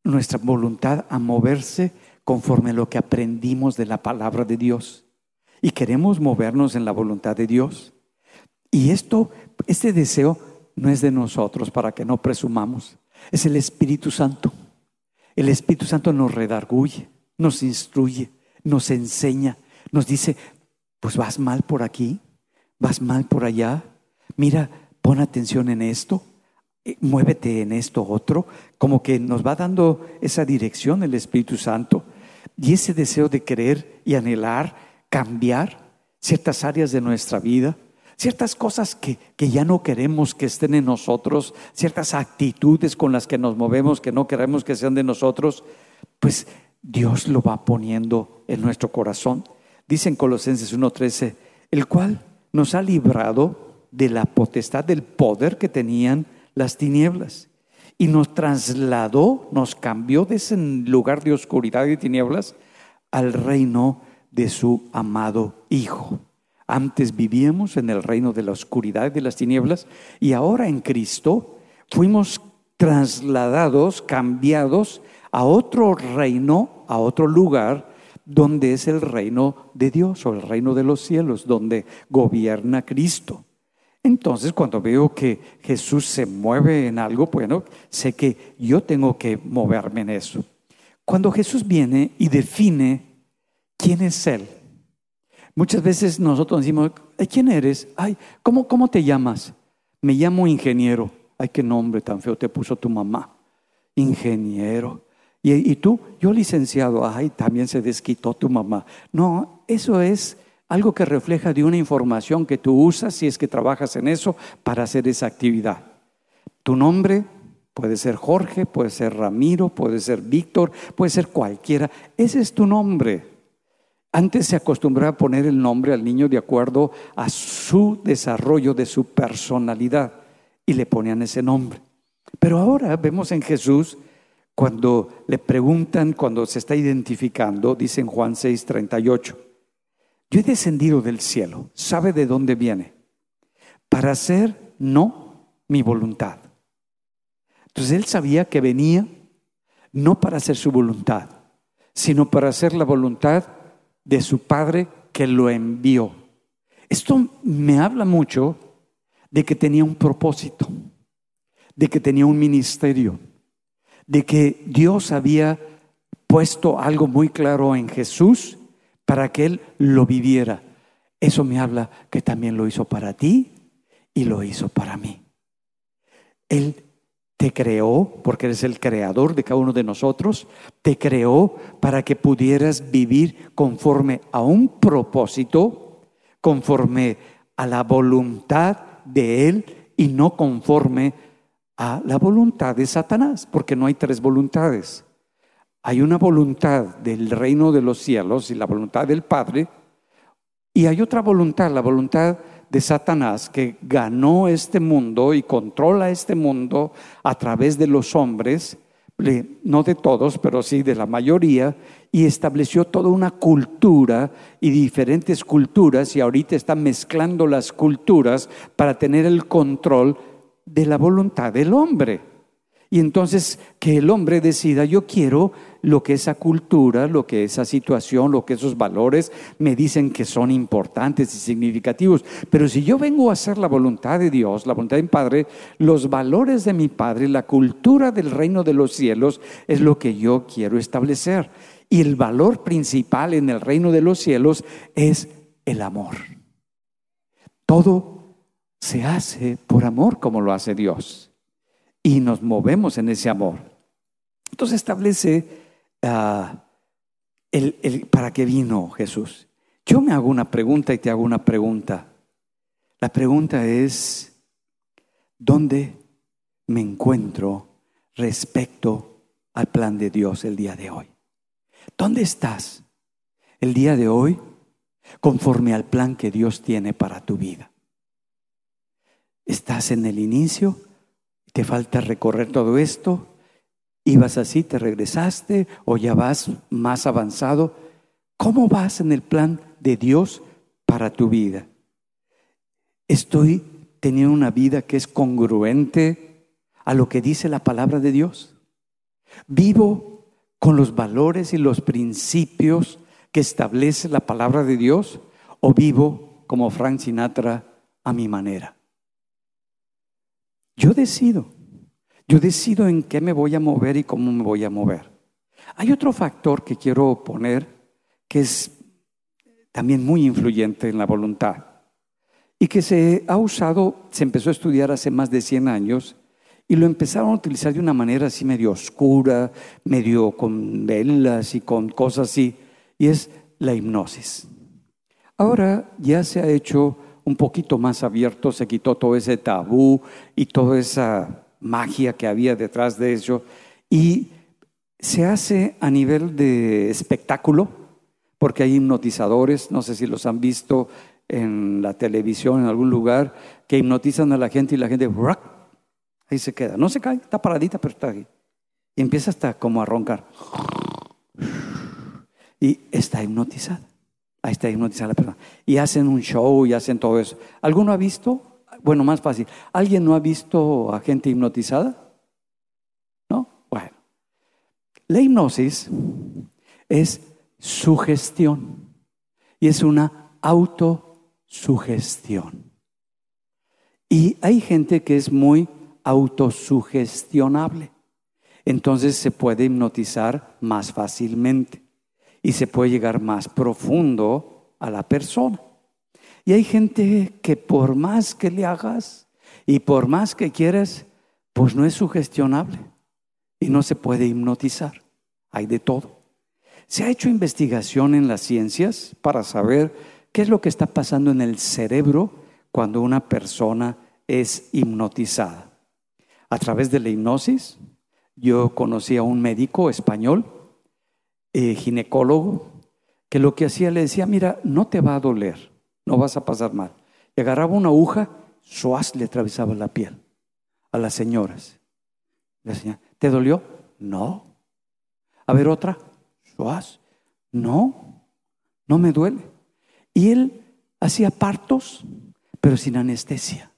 Speaker 2: nuestra voluntad a moverse conforme a lo que aprendimos de la palabra de Dios. Y queremos movernos en la voluntad de Dios. Y esto, este deseo no es de nosotros para que no presumamos, es el Espíritu Santo. El Espíritu Santo nos redarguye, nos instruye, nos enseña, nos dice, pues vas mal por aquí, vas mal por allá, mira, pon atención en esto, eh, muévete en esto otro, como que nos va dando esa dirección el Espíritu Santo y ese deseo de querer y anhelar cambiar ciertas áreas de nuestra vida, ciertas cosas que, que, ya no queremos que estén en nosotros, ciertas actitudes con las que nos movemos que no queremos que sean de nosotros, pues Dios lo va poniendo en nuestro corazón. Dice en Colosenses 1:13, el cual nos ha librado de la potestad del poder que tenían las tinieblas y nos trasladó, nos cambió de ese lugar de oscuridad y tinieblas al reino de su amado Hijo. Antes vivíamos en el reino de la oscuridad y de las tinieblas y ahora en Cristo fuimos trasladados, cambiados a otro reino, a otro lugar donde es el reino de Dios o el reino de los cielos, donde gobierna Cristo. Entonces, cuando veo que Jesús se mueve en algo, bueno, sé que yo tengo que moverme en eso. Cuando Jesús viene y define quién es Él, muchas veces nosotros decimos, ¿quién eres? Ay, ¿cómo, cómo te llamas? Me llamo ingeniero. Ay, qué nombre tan feo te puso tu mamá. Ingeniero. Y, tú, yo licenciado, ay, también se desquitó tu mamá. No, eso es algo que refleja de una información que tú usas si es que trabajas en eso para hacer esa actividad. Tu nombre puede ser Jorge, puede ser Ramiro, puede ser Víctor, puede ser cualquiera. Ese es tu nombre. Antes se acostumbraba a poner el nombre al niño de acuerdo a su desarrollo de su personalidad y le ponían ese nombre. Pero ahora vemos en Jesús cuando le preguntan, cuando se está identificando, dice en Juan 6, 38, yo he descendido del cielo, ¿sabe de dónde viene? Para hacer no mi voluntad. Entonces él sabía que venía no para hacer su voluntad, sino para hacer la voluntad de su Padre que lo envió. Esto me habla mucho de que tenía un propósito, de que tenía un ministerio, de que Dios había puesto algo muy claro en Jesús para que Él lo viviera. Eso me habla que también lo hizo para ti y lo hizo para mí. Él te creó, porque eres el creador de cada uno de nosotros, te creó para que pudieras vivir conforme a un propósito, conforme a la voluntad de Él y no conforme a la voluntad de Satanás, porque no hay tres voluntades. Hay una voluntad del reino de los cielos y la voluntad del Padre, y hay otra voluntad, la voluntad de Satanás, que ganó este mundo y controla este mundo a través de los hombres, no de todos, pero sí de la mayoría, y estableció toda una cultura y diferentes culturas, y ahorita está mezclando las culturas para tener el control de la voluntad del hombre. Y entonces que el hombre decida, yo quiero lo que esa cultura, lo que esa situación, lo que esos valores me dicen que son importantes y significativos. Pero si yo vengo a hacer la voluntad de Dios, la voluntad de mi Padre, los valores de mi Padre, la cultura del reino de los cielos es lo que yo quiero establecer. Y el valor principal en el reino de los cielos es el amor. Todo se hace por amor como lo hace Dios. Y nos movemos en ese amor. Entonces establece Ah, el, para qué vino Jesús. Yo me hago una pregunta y te hago una pregunta. La pregunta es, ¿dónde me encuentro respecto al plan de Dios el día de hoy? ¿Dónde estás el día de hoy conforme al plan que Dios tiene para tu vida? ¿Estás en el inicio? ¿Te falta recorrer todo esto? ¿Ibas así, te regresaste o ya vas más avanzado? ¿Cómo vas en el plan de Dios para tu vida? ¿Estoy teniendo una vida que es congruente a lo que dice la palabra de Dios? ¿Vivo con los valores y los principios que establece la palabra de Dios o vivo como Frank Sinatra a mi manera? Yo decido. Yo decido en qué me voy a mover y cómo me voy a mover. Hay otro factor que quiero poner que es también muy influyente en la voluntad y que se ha usado, se empezó a estudiar hace más de 100 años y lo empezaron a utilizar de una manera así medio oscura, medio con velas y con cosas así, y es la hipnosis. Ahora ya se ha hecho un poquito más abierto, se quitó todo ese tabú y toda esa magia que había detrás de eso. Y se hace a nivel de espectáculo, porque hay hipnotizadores, no sé si los han visto en la televisión, en algún lugar, que hipnotizan a la gente y la gente, ahí se queda. No se cae, está paradita, pero está ahí. Y empieza hasta como a roncar. Y está hipnotizada. Ahí está hipnotizada la persona. Y hacen un show y hacen todo eso. ¿Alguno ha visto bueno, más fácil. ¿Alguien no ha visto a gente hipnotizada? ¿No? Bueno. La hipnosis es sugestión. Y es una autosugestión. Y hay gente que es muy autosugestionable. Entonces se puede hipnotizar más fácilmente y se puede llegar más profundo a la persona. Y hay gente que por más que le hagas y por más que quieras, pues no es sugestionable y no se puede hipnotizar. Hay de todo. Se ha hecho investigación en las ciencias para saber qué es lo que está pasando en el cerebro cuando una persona es hipnotizada. A través de la hipnosis, yo conocí a un médico español, eh, ginecólogo, que lo que hacía le decía, mira, no te va a doler, no vas a pasar mal. Y agarraba una aguja, suaz le atravesaba la piel a las señoras. La señora, ¿te dolió? No. A ver otra, suaz. No, no me duele. Y él hacía partos, pero sin anestesia.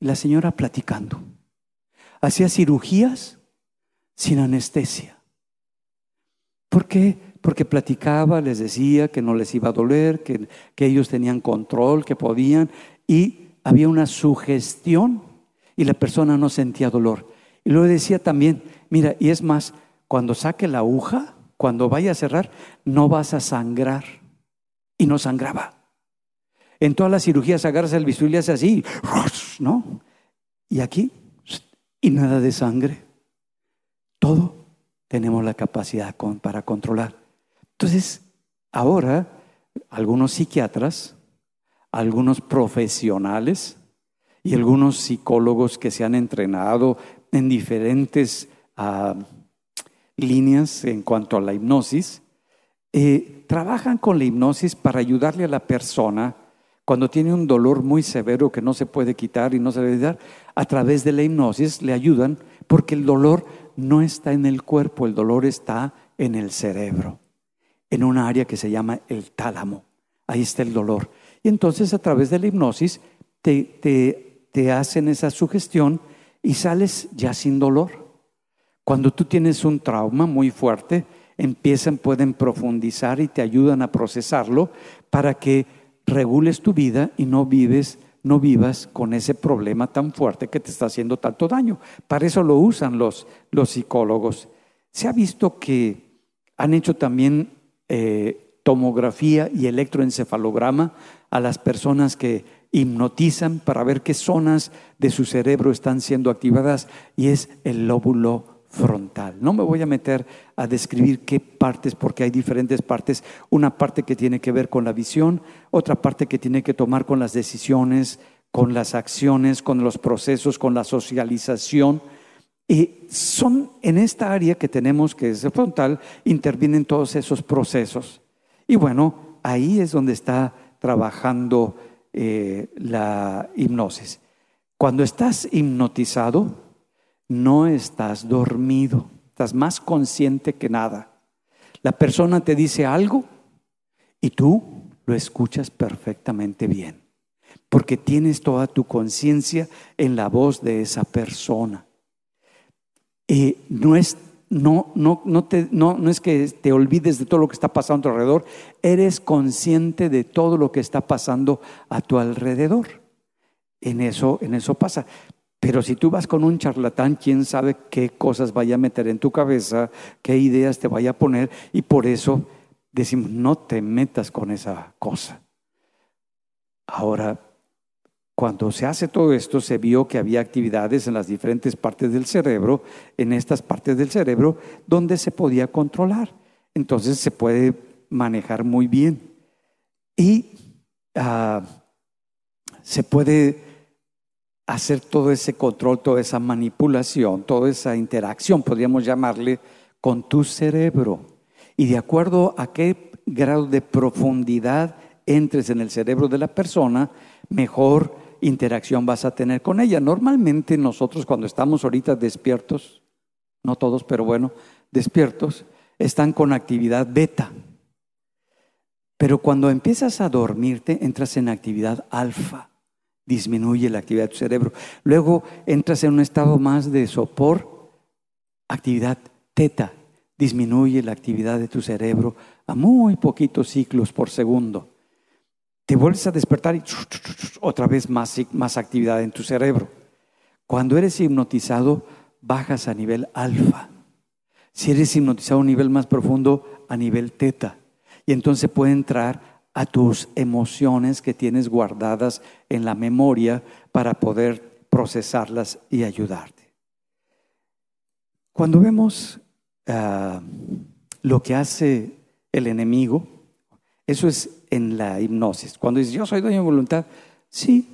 Speaker 2: La señora platicando. Hacía cirugías sin anestesia. ¿Por qué? Porque platicaba, les decía que no les iba a doler, que, que ellos tenían control, que podían, y había una sugestión y la persona no sentía dolor. Y luego decía también, mira, y es más, cuando saque la aguja, cuando vaya a cerrar, no vas a sangrar. Y no sangraba. En todas las cirugías agarras el bisturí y hace así, ¿no? Y aquí, y nada de sangre. Todo tenemos la capacidad para controlar. Entonces, ahora, algunos psiquiatras, algunos profesionales, y algunos psicólogos que se han entrenado en diferentes ah, líneas en cuanto a la hipnosis, eh, trabajan con la hipnosis para ayudarle a la persona cuando tiene un dolor muy severo que no se puede quitar y no se debe dar, a través de la hipnosis le ayudan porque el dolor no está en el cuerpo, el dolor está en el cerebro, en un área que se llama el tálamo. Ahí está el dolor. Y entonces a través de la hipnosis te, te te hacen esa sugestión y sales ya sin dolor. Cuando tú tienes un trauma muy fuerte, empiezan, pueden profundizar y te ayudan a procesarlo para que regules tu vida y no vives, no vivas con ese problema tan fuerte que te está haciendo tanto daño. Para eso lo usan los, los psicólogos. Se ha visto que han hecho también eh, tomografía y electroencefalograma a las personas que hipnotizan para ver qué zonas de su cerebro están siendo activadas y es el lóbulo frontal. No me voy a meter a describir qué partes, porque hay diferentes partes. Una parte que tiene que ver con la visión, otra parte que tiene que tomar con las decisiones, con las acciones, con los procesos, con la socialización. Y son en esta área que tenemos, que es el frontal, intervienen todos esos procesos. Y bueno, ahí es donde está trabajando eh, la hipnosis. Cuando estás hipnotizado, no estás dormido, estás más consciente que nada. La persona te dice algo y tú lo escuchas perfectamente bien, porque tienes toda tu conciencia en la voz de esa persona. Y no es no, no, no, te, no, no es que te olvides de todo lo que está pasando a tu alrededor, eres consciente de todo lo que está pasando a tu alrededor. En eso, en eso pasa. Pero si tú vas con un charlatán, quién sabe qué cosas vaya a meter en tu cabeza, qué ideas te vaya a poner, y por eso decimos, no te metas con esa cosa. Ahora, cuando se hace todo esto, se vio que había actividades en las diferentes partes del cerebro, en estas partes del cerebro, donde se podía controlar. Entonces se puede manejar muy bien. Y ah, se puede hacer todo ese control, toda esa manipulación, toda esa interacción, podríamos llamarle, con tu cerebro. Y de acuerdo a qué grado de profundidad entres en el cerebro de la persona, mejor interacción vas a tener con ella. Normalmente nosotros cuando estamos ahorita despiertos, no todos, pero bueno, despiertos, están con actividad beta. Pero cuando empiezas a dormirte, entras en actividad alfa, disminuye la actividad de tu cerebro. Luego entras en un estado más de sopor, actividad teta, disminuye la actividad de tu cerebro a muy poquitos ciclos por segundo. Te vuelves a despertar y otra vez más, más actividad en tu cerebro. Cuando eres hipnotizado, bajas a nivel alfa. Si eres hipnotizado a un nivel más profundo, a nivel teta. Y entonces puede entrar a tus emociones que tienes guardadas en la memoria para poder procesarlas y ayudarte. Cuando vemos ah, lo que hace el enemigo, eso es en la hipnosis. Cuando dices, yo soy dueño de voluntad, sí,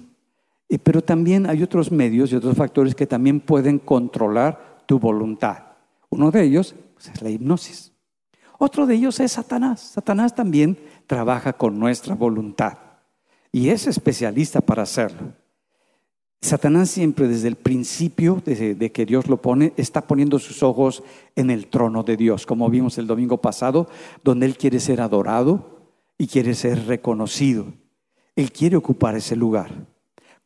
Speaker 2: pero también hay otros medios y otros factores que también pueden controlar tu voluntad. Uno de ellos pues, es la hipnosis. Otro de ellos es Satanás. Satanás también trabaja con nuestra voluntad y es especialista para hacerlo. Satanás siempre desde el principio de, que Dios lo pone, está poniendo sus ojos en el trono de Dios, como vimos el domingo pasado, donde Él quiere ser adorado y quiere ser reconocido. Él quiere ocupar ese lugar.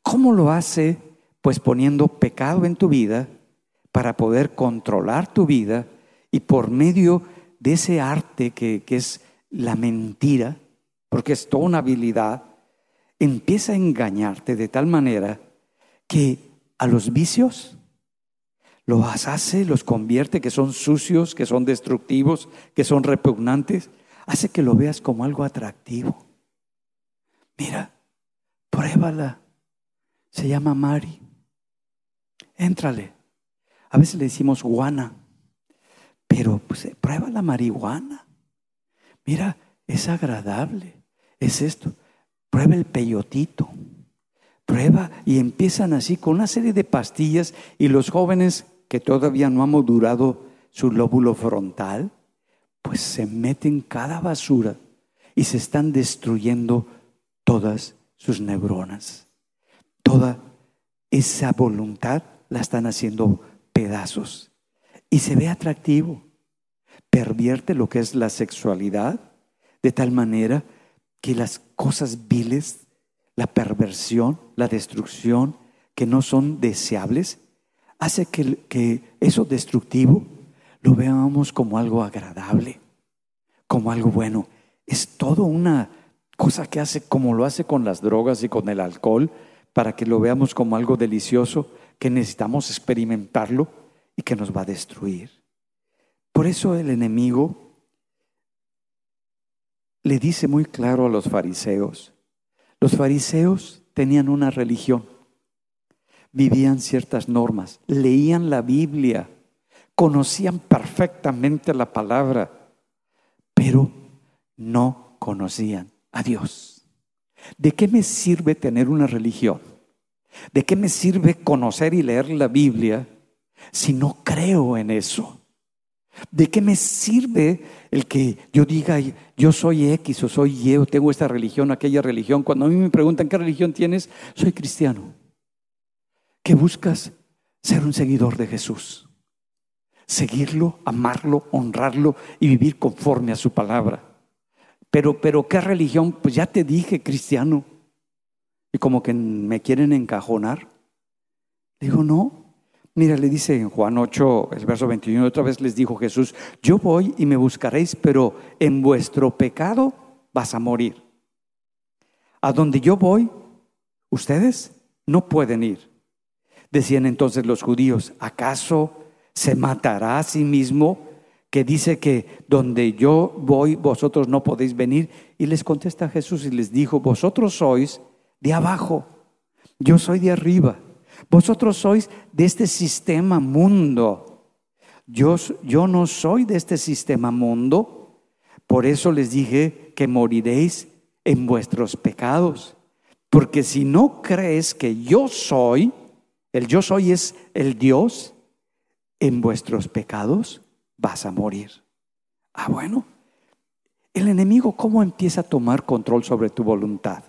Speaker 2: ¿Cómo lo hace? Pues poniendo pecado en tu vida para poder controlar tu vida y por medio de ese arte que, que es la mentira, porque es toda una habilidad, empieza a engañarte de tal manera que a los vicios los hace, los convierte, que son sucios, que son destructivos, que son repugnantes, hace que lo veas como algo atractivo. Mira, pruébala. Se llama Mari. Éntrale. A veces le decimos guana, pero pues prueba la marihuana. Mira, es agradable, es esto. Prueba el peyotito, prueba y empiezan así con una serie de pastillas y los jóvenes que todavía no han madurado su lóbulo frontal, pues se meten cada basura y se están destruyendo todas sus neuronas. Toda esa voluntad la están haciendo pedazos y se ve atractivo. Pervierte lo que es la sexualidad de tal manera que las cosas viles, la perversión, la destrucción, que no son deseables, hace que, que eso destructivo lo veamos como algo agradable, como algo bueno. Es todo una cosa que hace como lo hace con las drogas y con el alcohol, para que lo veamos como algo delicioso, que necesitamos experimentarlo y que nos va a destruir. Por eso el enemigo le dice muy claro a los fariseos, los fariseos tenían una religión, vivían ciertas normas, leían la Biblia, conocían perfectamente la palabra, pero no conocían a Dios. ¿De qué me sirve tener una religión? ¿De qué me sirve conocer y leer la Biblia si no creo en eso? ¿De qué me sirve el que yo diga yo soy X o soy Y o tengo esta religión, aquella religión? Cuando a mí me preguntan qué religión tienes, soy cristiano. ¿Qué buscas? Ser un seguidor de Jesús. Seguirlo, amarlo, honrarlo y vivir conforme a su palabra. Pero, pero, ¿qué religión? Pues ya te dije, cristiano. Y como que me quieren encajonar. Digo, no, Mira, le dice en Juan 8, el verso 21, otra vez les dijo Jesús, yo voy y me buscaréis, pero en vuestro pecado vas a morir. A donde yo voy, ustedes no pueden ir. Decían entonces los judíos, ¿acaso se matará a sí mismo que dice que donde yo voy, vosotros no podéis venir? Y les contesta Jesús y les dijo, vosotros sois de abajo, yo soy de arriba. Vosotros sois de este sistema mundo. Yo, yo no soy de este sistema mundo. Por eso les dije que moriréis en vuestros pecados. Porque si no crees que yo soy, el yo soy es el Dios, en vuestros pecados vas a morir. Ah, bueno. El enemigo, ¿cómo empieza a tomar control sobre tu voluntad?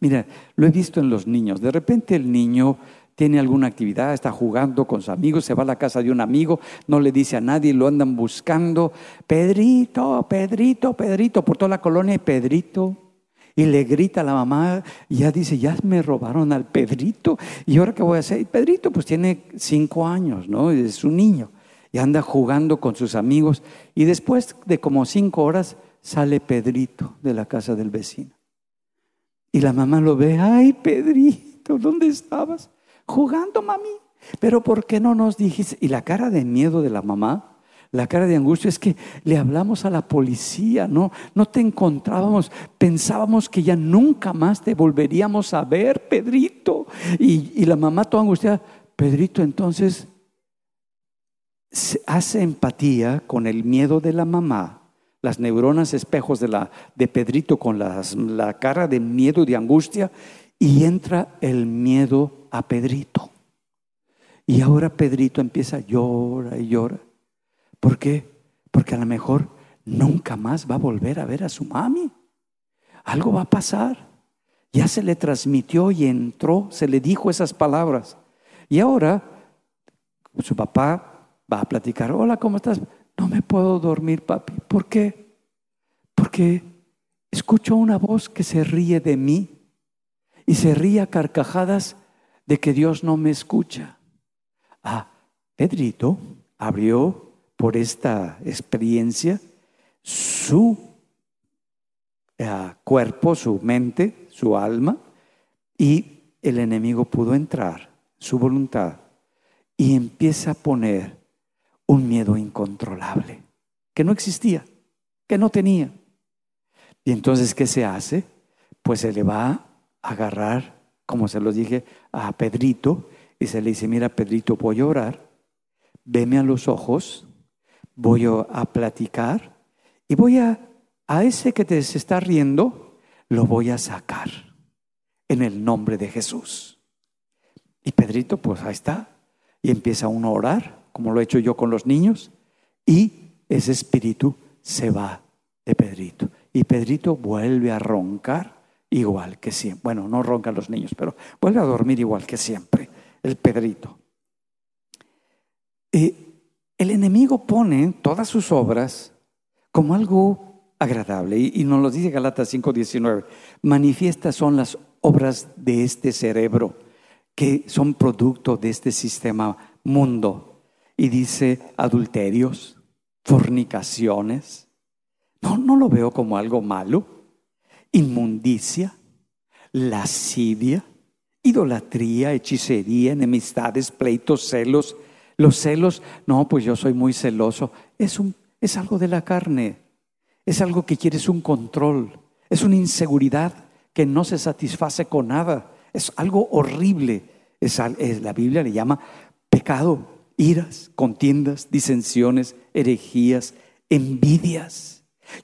Speaker 2: Mira, lo he visto en los niños. De repente el niño tiene alguna actividad, está jugando con sus amigos, se va a la casa de un amigo, no le dice a nadie, lo andan buscando, Pedrito, Pedrito, Pedrito, por toda la colonia, Pedrito. Y le grita a la mamá, y ya dice, ya me robaron al Pedrito, y ahora qué voy a hacer. Pedrito pues tiene cinco años, ¿no? Es un niño, y anda jugando con sus amigos, y después de como cinco horas sale Pedrito de la casa del vecino. Y la mamá lo ve, ay Pedrito, ¿dónde estabas? Jugando, mami. Pero ¿por qué no nos dijiste? Y la cara de miedo de la mamá, la cara de angustia es que le hablamos a la policía, no, no te encontrábamos, pensábamos que ya nunca más te volveríamos a ver, Pedrito. Y, y la mamá toda angustiada, Pedrito entonces hace empatía con el miedo de la mamá, las neuronas espejos de, la, de Pedrito con la cara de miedo y de angustia, y entra el miedo a Pedrito. Y ahora Pedrito empieza a llorar y llora. ¿Por qué? Porque a lo mejor nunca más va a volver a ver a su mami. Algo va a pasar. Ya se le transmitió y entró, se le dijo esas palabras. Y ahora su papá va a platicar, hola, ¿cómo estás? No me puedo dormir, papi. ¿Por qué? Porque escucho una voz que se ríe de mí y se ríe a carcajadas de que Dios no me escucha. Ah, Pedrito abrió por esta experiencia su eh, cuerpo, su mente, su alma, y el enemigo pudo entrar, su voluntad, y empieza a poner un miedo incontrolable, que no existía, que no tenía. Y entonces, ¿qué se hace? Pues se le va a agarrar, como se los dije, a Pedrito y se le dice, mira Pedrito, voy a orar, veme a los ojos, voy a platicar y voy a, a ese que te está riendo, lo voy a sacar en el nombre de Jesús. Y Pedrito, pues ahí está, y empieza uno a orar, como lo he hecho yo con los niños, y ese espíritu se va de Pedrito. Y Pedrito vuelve a roncar igual que siempre. Bueno, no roncan los niños, pero vuelve a dormir igual que siempre el Pedrito. y el enemigo pone todas sus obras como algo agradable. Y, nos lo dice Galatas 5:19. Manifiestas son las obras de este cerebro que son producto de este sistema mundo. Y dice adulterios, fornicaciones. No, no lo veo como algo malo. Inmundicia, lascivia, idolatría, hechicería, enemistades, pleitos, celos. Los celos, no, pues yo soy muy celoso. Es, un, es algo de la carne. Es algo que quieres un control. Es una inseguridad que no se satisface con nada. Es algo horrible. Es, la Biblia le llama pecado, iras, contiendas, disensiones, herejías, envidias.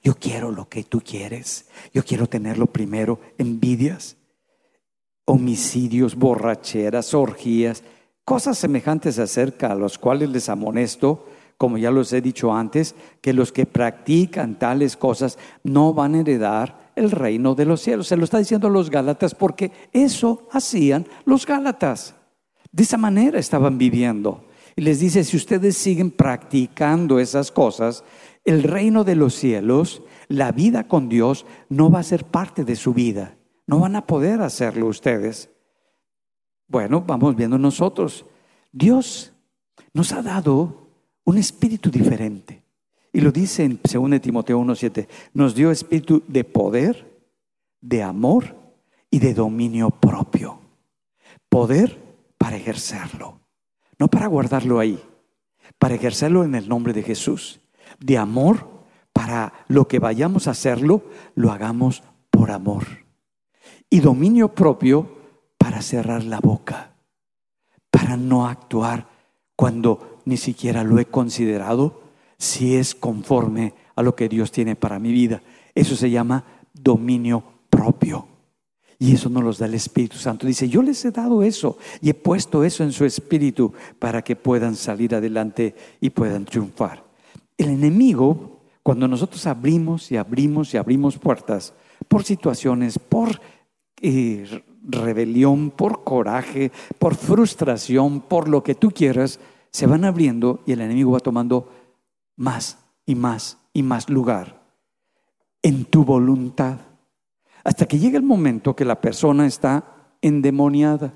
Speaker 2: Yo quiero lo que tú quieres. Yo quiero tenerlo primero. Envidias homicidios, borracheras, orgías, cosas semejantes acerca a los cuales les amonesto, como ya los he dicho antes, que los que practican tales cosas no van a heredar el reino de los cielos. Se lo está diciendo los Gálatas porque eso hacían los Gálatas. De esa manera estaban viviendo. Y les dice, si ustedes siguen practicando esas cosas, el reino de los cielos, la vida con Dios, no va a ser parte de su vida. No van a poder hacerlo ustedes. Bueno, vamos viendo nosotros. Dios nos ha dado un espíritu diferente. Y lo dice en 2 Timoteo 1.7. Nos dio espíritu de poder, de amor y de dominio propio. Poder para ejercerlo. No para guardarlo ahí. Para ejercerlo en el nombre de Jesús. De amor para lo que vayamos a hacerlo, lo hagamos por amor y dominio propio para cerrar la boca, para no actuar cuando ni siquiera lo he considerado si es conforme a lo que Dios tiene para mi vida. Eso se llama dominio propio. Y eso nos lo da el Espíritu Santo. Dice, yo les he dado eso y he puesto eso en su espíritu para que puedan salir adelante y puedan triunfar. El enemigo, cuando nosotros abrimos y abrimos y abrimos puertas por situaciones, por y rebelión, por coraje, por frustración, por lo que tú quieras, se van abriendo y el enemigo va tomando más y más y más lugar en tu voluntad. Hasta que llega el momento que la persona está endemoniada,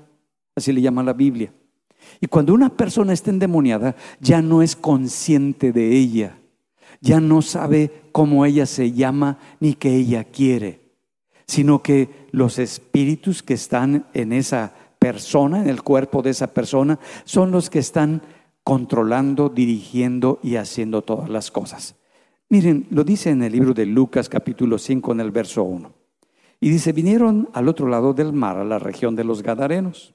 Speaker 2: así le llama la Biblia. Y cuando una persona está endemoniada, ya no es consciente de ella, ya no sabe cómo ella se llama ni qué ella quiere, sino que los espíritus que están en esa persona, en el cuerpo de esa persona, son los que están controlando, dirigiendo y haciendo todas las cosas. Miren, lo dice en el libro de Lucas capítulo 5 en el verso 1. Y dice, vinieron al otro lado del mar, a la región de los Gadarenos.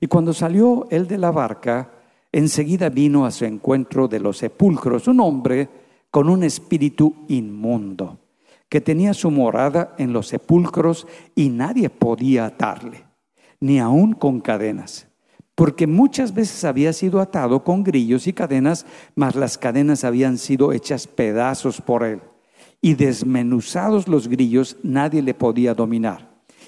Speaker 2: Y cuando salió él de la barca, enseguida vino a su encuentro de los sepulcros un hombre con un espíritu inmundo, que tenía su morada en los sepulcros y nadie podía atarle, ni aun con cadenas porque muchas veces había sido atado con grillos y cadenas, mas las cadenas habían sido hechas pedazos por él. Y desmenuzados los grillos, nadie le podía dominar.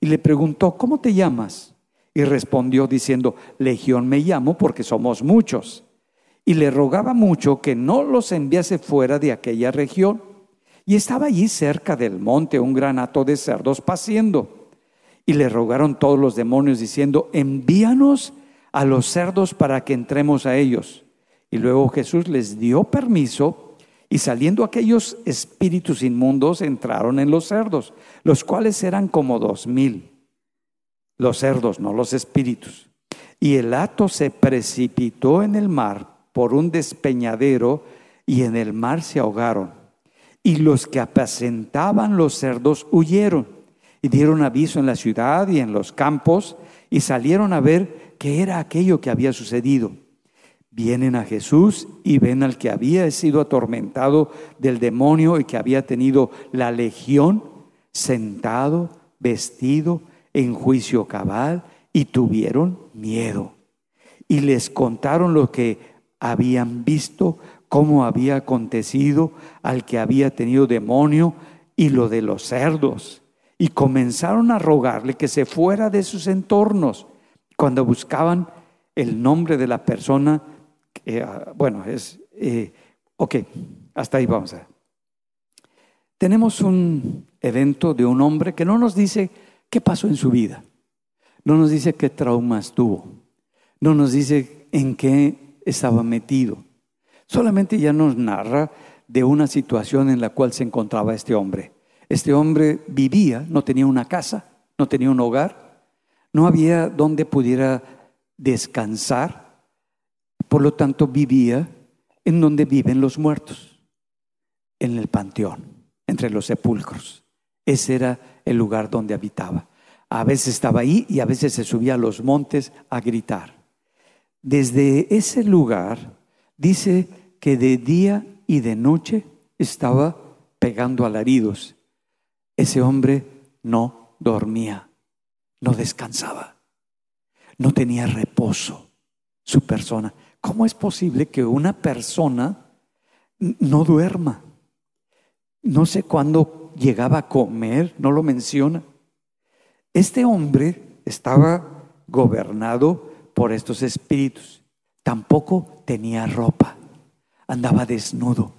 Speaker 2: Y le preguntó, ¿cómo te llamas? Y respondió diciendo, Legión me llamo porque somos muchos. Y le rogaba mucho que no los enviase fuera de aquella región. Y estaba allí cerca del monte un gran hato de cerdos paciendo. Y le rogaron todos los demonios diciendo, envíanos a los cerdos para que entremos a ellos. Y luego Jesús les dio permiso y saliendo aquellos espíritus inmundos entraron en los cerdos, los cuales eran como dos mil. Los cerdos, no los espíritus. Y el hato se precipitó en el mar por un despeñadero y en el mar se ahogaron. Y los que apacentaban los cerdos huyeron y dieron aviso en la ciudad y en los campos y salieron a ver qué era aquello que había sucedido. Vienen a Jesús y ven al que había sido atormentado del demonio y que había tenido la legión sentado, vestido, en juicio cabal y tuvieron miedo. Y les contaron lo que habían visto, cómo había acontecido al que había tenido demonio y lo de los cerdos y comenzaron a rogarle que se fuera de sus entornos cuando buscaban el nombre de la persona. Ah, bueno, es, eh, ok, hasta ahí vamos a Tenemos un evento de un hombre que no nos dice qué pasó en su vida, no nos dice qué traumas tuvo, no nos dice en qué estaba metido, solamente ya nos narra de una situación en la cual se encontraba este hombre. Este hombre vivía, no tenía una casa, no tenía un hogar, no había donde pudiera descansar, por lo tanto vivía en donde viven los muertos, en el panteón, entre los sepulcros. Ese era el lugar donde habitaba. A veces estaba ahí y a veces se subía a los montes a gritar. Desde ese lugar dice que de día y de noche estaba pegando alaridos ese hombre no dormía, no descansaba, no tenía reposo su persona. ¿Cómo es posible que una persona no duerma? No sé cuándo llegaba a comer, no lo menciona. Este hombre estaba gobernado por estos espíritus. Tampoco tenía ropa, andaba desnudo.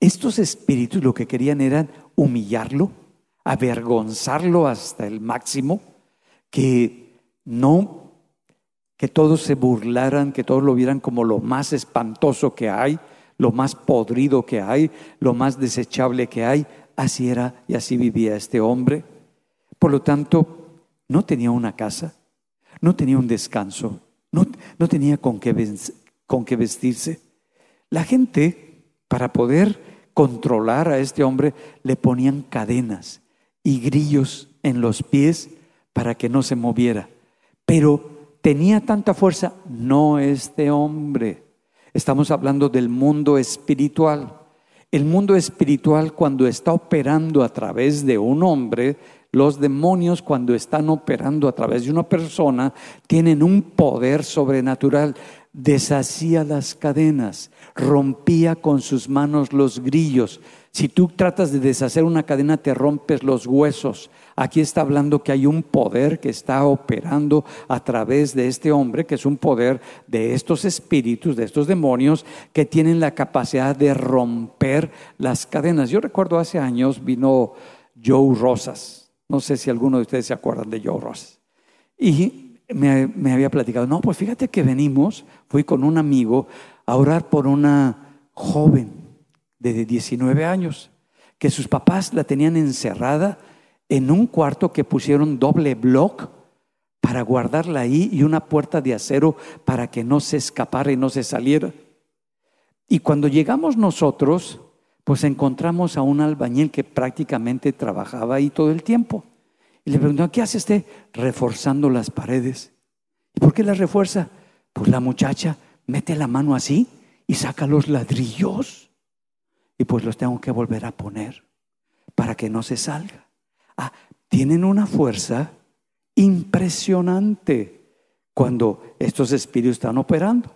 Speaker 2: Estos espíritus lo que querían era humillarlo, avergonzarlo hasta el máximo, que no, que todos se burlaran, que todos lo vieran como lo más espantoso que hay, lo más podrido que hay, lo más desechable que hay. Así era y así vivía este hombre. Por lo tanto, no tenía una casa, no tenía un descanso, no, no tenía con qué, con qué vestirse. La gente, para poder controlar a este hombre, le ponían cadenas y grillos en los pies para que no se moviera. Pero tenía tanta fuerza, no este hombre. Estamos hablando del mundo espiritual. El mundo espiritual cuando está operando a través de un hombre, los demonios cuando están operando a través de una persona tienen un poder sobrenatural. deshacía las cadenas, rompía con sus manos los grillos. Si tú tratas de deshacer una cadena, te rompes los huesos. Aquí está hablando que hay un poder que está operando a través de este hombre, que es un poder de estos espíritus, de estos demonios, que tienen la capacidad de romper las cadenas. Yo recuerdo hace años vino Joe Rosas. No sé si alguno de ustedes se acuerdan de Joe Rosas. Y me, me había platicado, no, pues fíjate que venimos, fui con un amigo a orar por una joven de 19 años, que sus papás la tenían encerrada en un cuarto que pusieron doble block para guardarla ahí y una puerta de acero para que no se escapara y no se saliera. Y cuando llegamos nosotros, pues encontramos a un albañil que prácticamente trabajaba ahí todo el tiempo. Y le preguntó, ¿qué hace usted? Reforzando las paredes. ¿Y por qué las refuerza? Pues la muchacha mete la mano así y saca los ladrillos. Y pues los tengo que volver a poner para que no se salga. Ah, tienen una fuerza impresionante cuando estos espíritus están operando.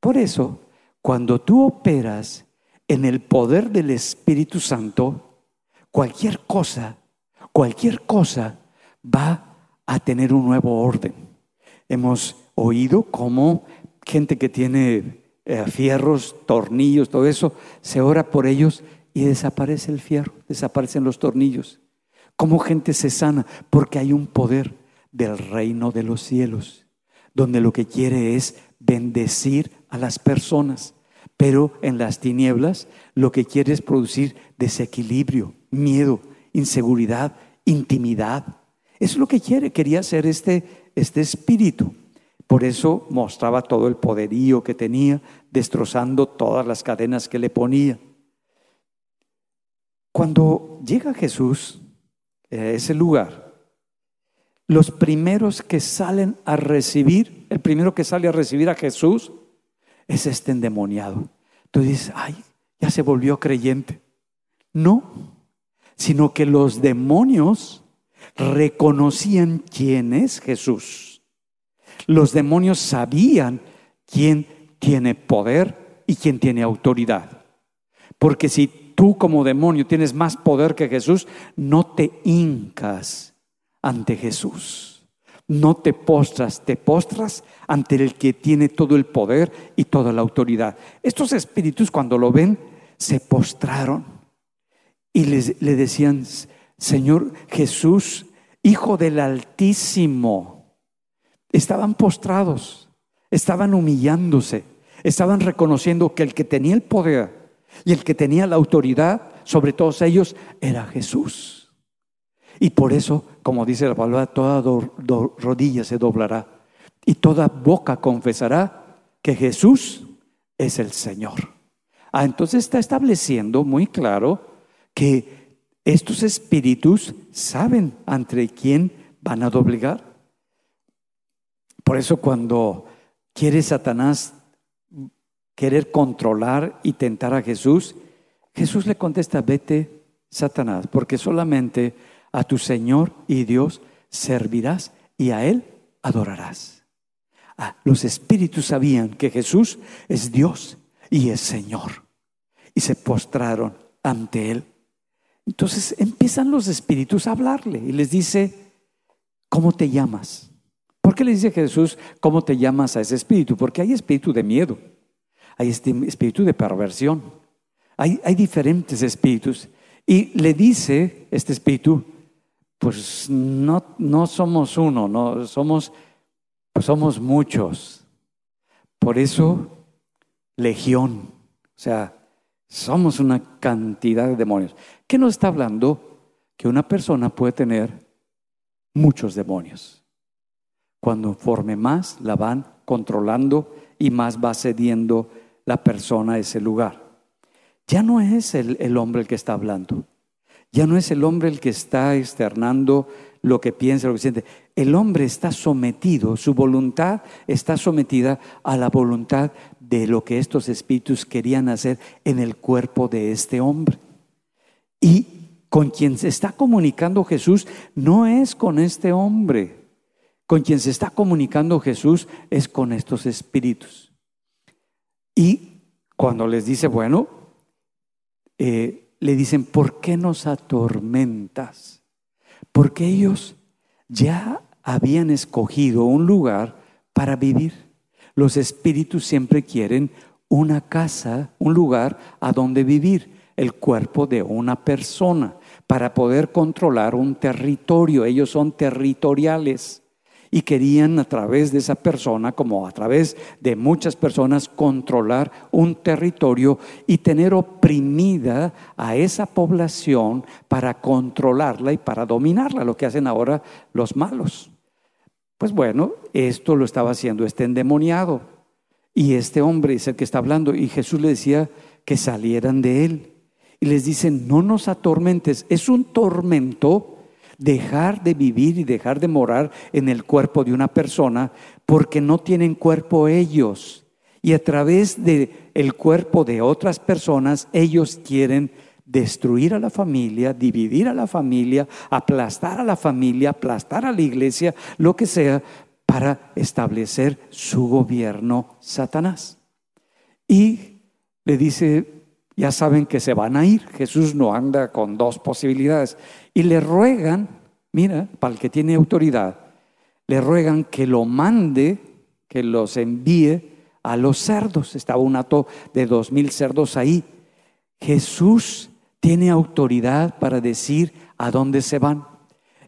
Speaker 2: Por eso, cuando tú operas en el poder del Espíritu Santo, cualquier cosa, cualquier cosa va a tener un nuevo orden. Hemos oído cómo gente que tiene eh, fierros, tornillos, todo eso, se ora por ellos y desaparece el fierro, desaparecen los tornillos. Cómo gente se sana, porque hay un poder del reino de los cielos, donde lo que quiere es bendecir a las personas. Pero en las tinieblas lo que quiere es producir desequilibrio, miedo, inseguridad, intimidad. Es lo que quiere, quería hacer este, este espíritu. Por eso mostraba todo el poderío que tenía, destrozando todas las cadenas que le ponía. Cuando llega Jesús ese lugar, los primeros que salen a recibir, el primero que sale a recibir a Jesús es este endemoniado. Tú dices, ay, ya se volvió creyente. No, sino que los demonios reconocían quién es Jesús. Los demonios sabían quién tiene poder y quién tiene autoridad. Porque si tú como demonio tienes más poder que Jesús, no te hincas ante Jesús no te postras, te postras ante el que tiene todo el poder y toda la autoridad. Estos espíritus cuando lo ven, se postraron y le decían, Señor Jesús, Hijo del Altísimo, estaban postrados, estaban humillándose, estaban reconociendo que el que tenía el poder y el que tenía la autoridad sobre todos ellos era Jesús. Y por eso, como dice la palabra, toda rodilla se doblará y toda boca confesará que Jesús es el Señor. Ah, entonces está estableciendo muy claro que estos espíritus saben ante quién van a doblegar. Por eso cuando quiere Satanás querer controlar y tentar a Jesús, Jesús le contesta, vete, Satanás, porque solamente a tu Señor y Dios servirás y a Él adorarás. Ah, los espíritus sabían que Jesús es Dios y es Señor y se postraron ante Él. Entonces empiezan los espíritus a hablarle y les dice, ¿cómo te llamas? ¿Por qué le dice Jesús, cómo te llamas a ese espíritu? Porque hay espíritu de miedo, hay este espíritu de perversión, hay, diferentes espíritus. Y le dice este espíritu, pues no, no somos uno, no, somos, pues somos muchos. Por eso, legión, o sea, somos una cantidad de demonios. ¿Qué nos está hablando? Que una persona puede tener muchos demonios. Cuando forme más, la van controlando y más va cediendo la persona ese lugar. Ya no es el, el hombre el que está hablando. Ya no es el hombre el que está externando lo que piensa, lo que siente. El hombre está sometido, su voluntad está sometida a la voluntad de lo que estos espíritus querían hacer en el cuerpo de este hombre. Y con quien se está comunicando Jesús no es con este hombre. Con quien se está comunicando Jesús es con estos espíritus. Y cuando les dice, bueno, eh, le dicen, ¿por qué nos atormentas? Porque ellos ya habían escogido un lugar para vivir. Los espíritus siempre quieren una casa, un lugar a donde vivir, el cuerpo de una persona, para poder controlar un territorio. Ellos son territoriales y querían a través de esa persona, como a través de muchas personas, controlar un territorio y tener oprimida a esa población para controlarla y para dominarla, lo que hacen ahora los malos. Pues bueno, esto lo estaba haciendo este endemoniado. Y este hombre es el que está hablando. Y Jesús le decía que salieran de él. Y les dice, no nos atormentes. Es un tormento dejar de vivir y dejar de morar en el cuerpo de una persona porque no tienen cuerpo ellos. Y a través del el cuerpo de otras personas, ellos quieren destruir a la familia, dividir a la familia, aplastar a la familia, aplastar a la iglesia, lo que sea, para establecer su gobierno Satanás. Y le dice, ya saben que se van a ir. Jesús no anda con dos posibilidades. Y le ruegan, mira, para el que tiene autoridad, le ruegan que lo mande, que los envíe a los cerdos. Estaba un hato de dos mil cerdos ahí. Jesús tiene autoridad para decir a dónde se van.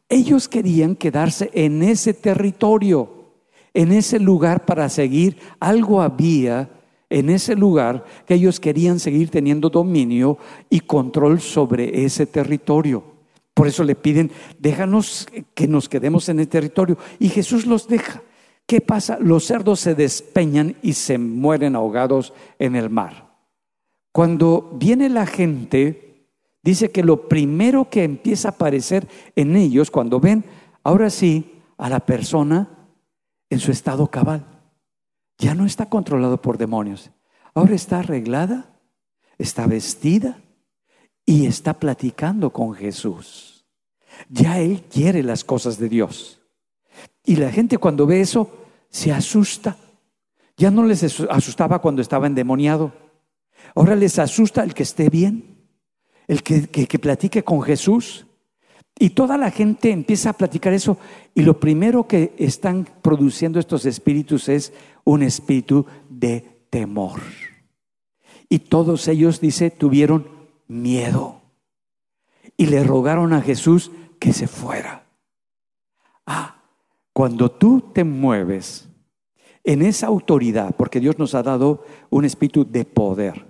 Speaker 2: Ellos querían quedarse en ese territorio, en ese lugar para seguir. Algo había en ese lugar que ellos querían seguir teniendo dominio y control sobre ese territorio. Por eso le piden, déjanos que nos quedemos en el territorio. Y Jesús los deja. ¿Qué pasa? Los cerdos se despeñan y se mueren ahogados en el mar. Cuando viene la gente, dice que lo primero que empieza a aparecer en ellos, cuando ven, ahora sí, a la persona en su estado cabal ya no está controlado por demonios. Ahora está arreglada, está vestida y está platicando con Jesús. Ya él quiere las cosas de Dios. Y la gente cuando ve eso se asusta. Ya no les asustaba cuando estaba endemoniado. Ahora les asusta el que esté bien, el que, que platique con Jesús. Y toda la gente empieza a platicar eso y lo primero que están produciendo estos espíritus es un espíritu de temor. Y todos ellos, dice, tuvieron miedo y le rogaron a Jesús que se fuera. Ah, cuando tú te mueves en esa autoridad, porque Dios nos ha dado un espíritu de poder,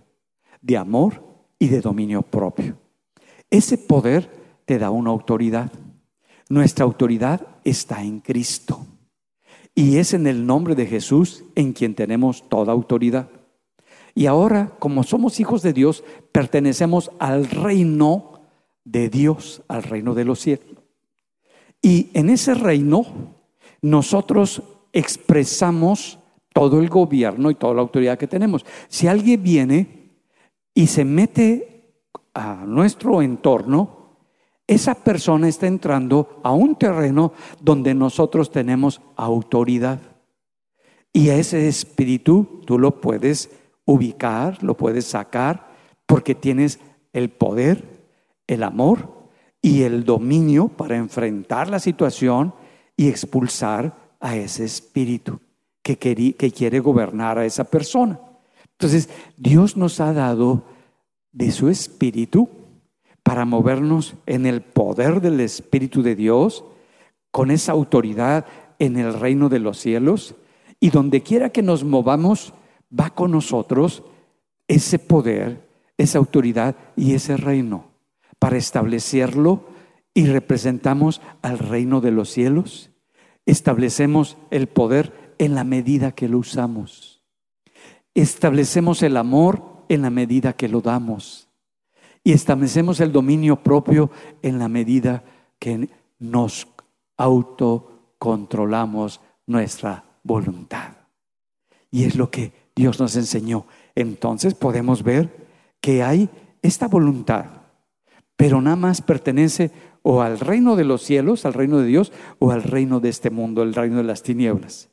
Speaker 2: de amor y de dominio propio. Ese poder te da una autoridad. Nuestra autoridad está en Cristo. Y es en el nombre de Jesús en quien tenemos toda autoridad. Y ahora, como somos hijos de Dios, pertenecemos al reino de Dios, al reino de los cielos. Y en ese reino nosotros expresamos todo el gobierno y toda la autoridad que tenemos. Si alguien viene y se mete a nuestro entorno, esa persona está entrando a un terreno donde nosotros tenemos autoridad. Y ese espíritu tú lo puedes ubicar, lo puedes sacar, porque tienes el poder, el amor y el dominio para enfrentar la situación y expulsar a ese espíritu que, que quiere gobernar a esa persona. Entonces, Dios nos ha dado de su espíritu para movernos en el poder del Espíritu de Dios, con esa autoridad en el reino de los cielos, y donde quiera que nos movamos, va con nosotros ese poder, esa autoridad y ese reino, para establecerlo y representamos al reino de los cielos, establecemos el poder en la medida que lo usamos, establecemos el amor en la medida que lo damos y establecemos el dominio propio en la medida que nos autocontrolamos nuestra voluntad. Y es lo que Dios nos enseñó. Entonces podemos ver que hay esta voluntad, pero nada más pertenece o al reino de los cielos, al reino de Dios, o al reino de este mundo, el reino de las tinieblas.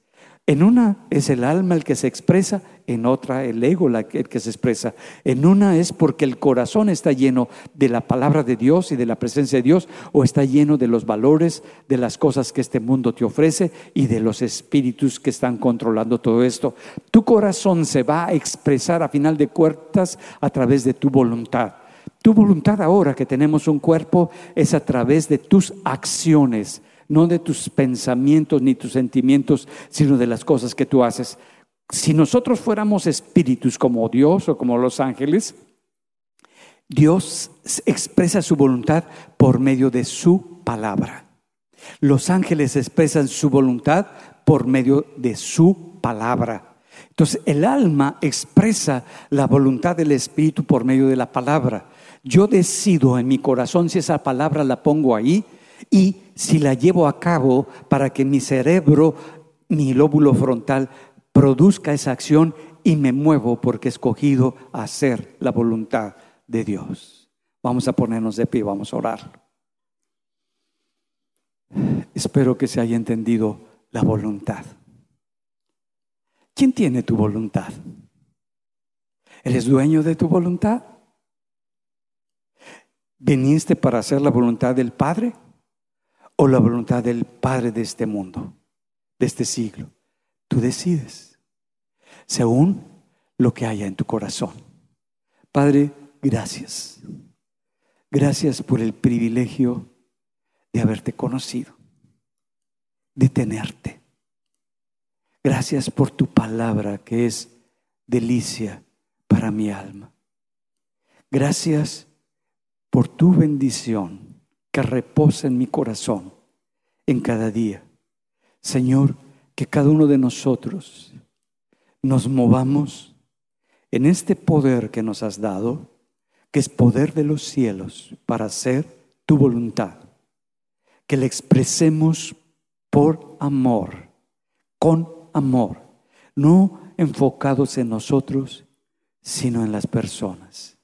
Speaker 2: En una es el alma el que se expresa, en otra el ego el que se expresa. En una es porque el corazón está lleno de la palabra de Dios y de la presencia de Dios, o está lleno de los valores, de las cosas que este mundo te ofrece y de los espíritus que están controlando todo esto. Tu corazón se va a expresar a final de cuentas a través de tu voluntad. Tu voluntad ahora que tenemos un cuerpo es a través de tus acciones no de tus pensamientos ni tus sentimientos, sino de las cosas que tú haces. Si nosotros fuéramos espíritus como Dios o como los ángeles, Dios expresa su voluntad por medio de su palabra. Los ángeles expresan su voluntad por medio de su palabra. Entonces el alma expresa la voluntad del espíritu por medio de la palabra. Yo decido en mi corazón si esa palabra la pongo ahí y si la llevo a cabo para que mi cerebro, mi lóbulo frontal, produzca esa acción y me muevo porque he escogido hacer la voluntad de Dios. Vamos a ponernos de pie, vamos a orar. Espero que se haya entendido la voluntad. ¿Quién tiene tu voluntad? ¿Eres dueño de tu voluntad? ¿Viniste para hacer la voluntad del Padre? O la voluntad del Padre de este mundo, de este siglo. Tú decides, según lo que haya en tu corazón. Padre, gracias. Gracias por el privilegio de haberte conocido, de tenerte. Gracias por tu palabra que es delicia para mi alma. Gracias por tu bendición que reposa en mi corazón en cada día. Señor, que cada uno de nosotros nos movamos en este poder que nos has dado, que es poder de los cielos para hacer tu voluntad. Que le expresemos por amor, con amor, no enfocados en nosotros, sino en las personas.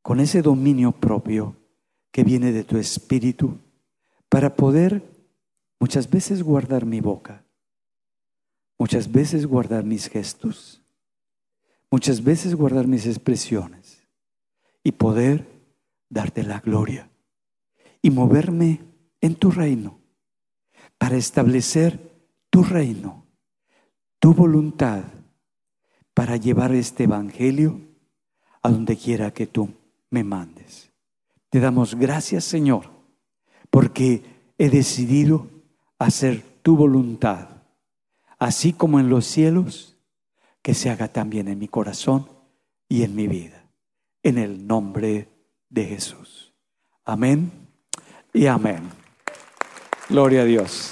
Speaker 2: Con ese dominio propio que viene de tu espíritu para poder muchas veces guardar mi boca, muchas veces guardar mis gestos, muchas veces guardar mis expresiones y poder darte la gloria y moverme en tu reino para establecer tu reino, tu voluntad para llevar este evangelio a donde quiera que tú me mandes. Te damos gracias, Señor, porque he decidido hacer tu voluntad, así como en los cielos, que se haga también en mi corazón y en mi vida. En el nombre de Jesús. Amén y amén. Gloria a Dios.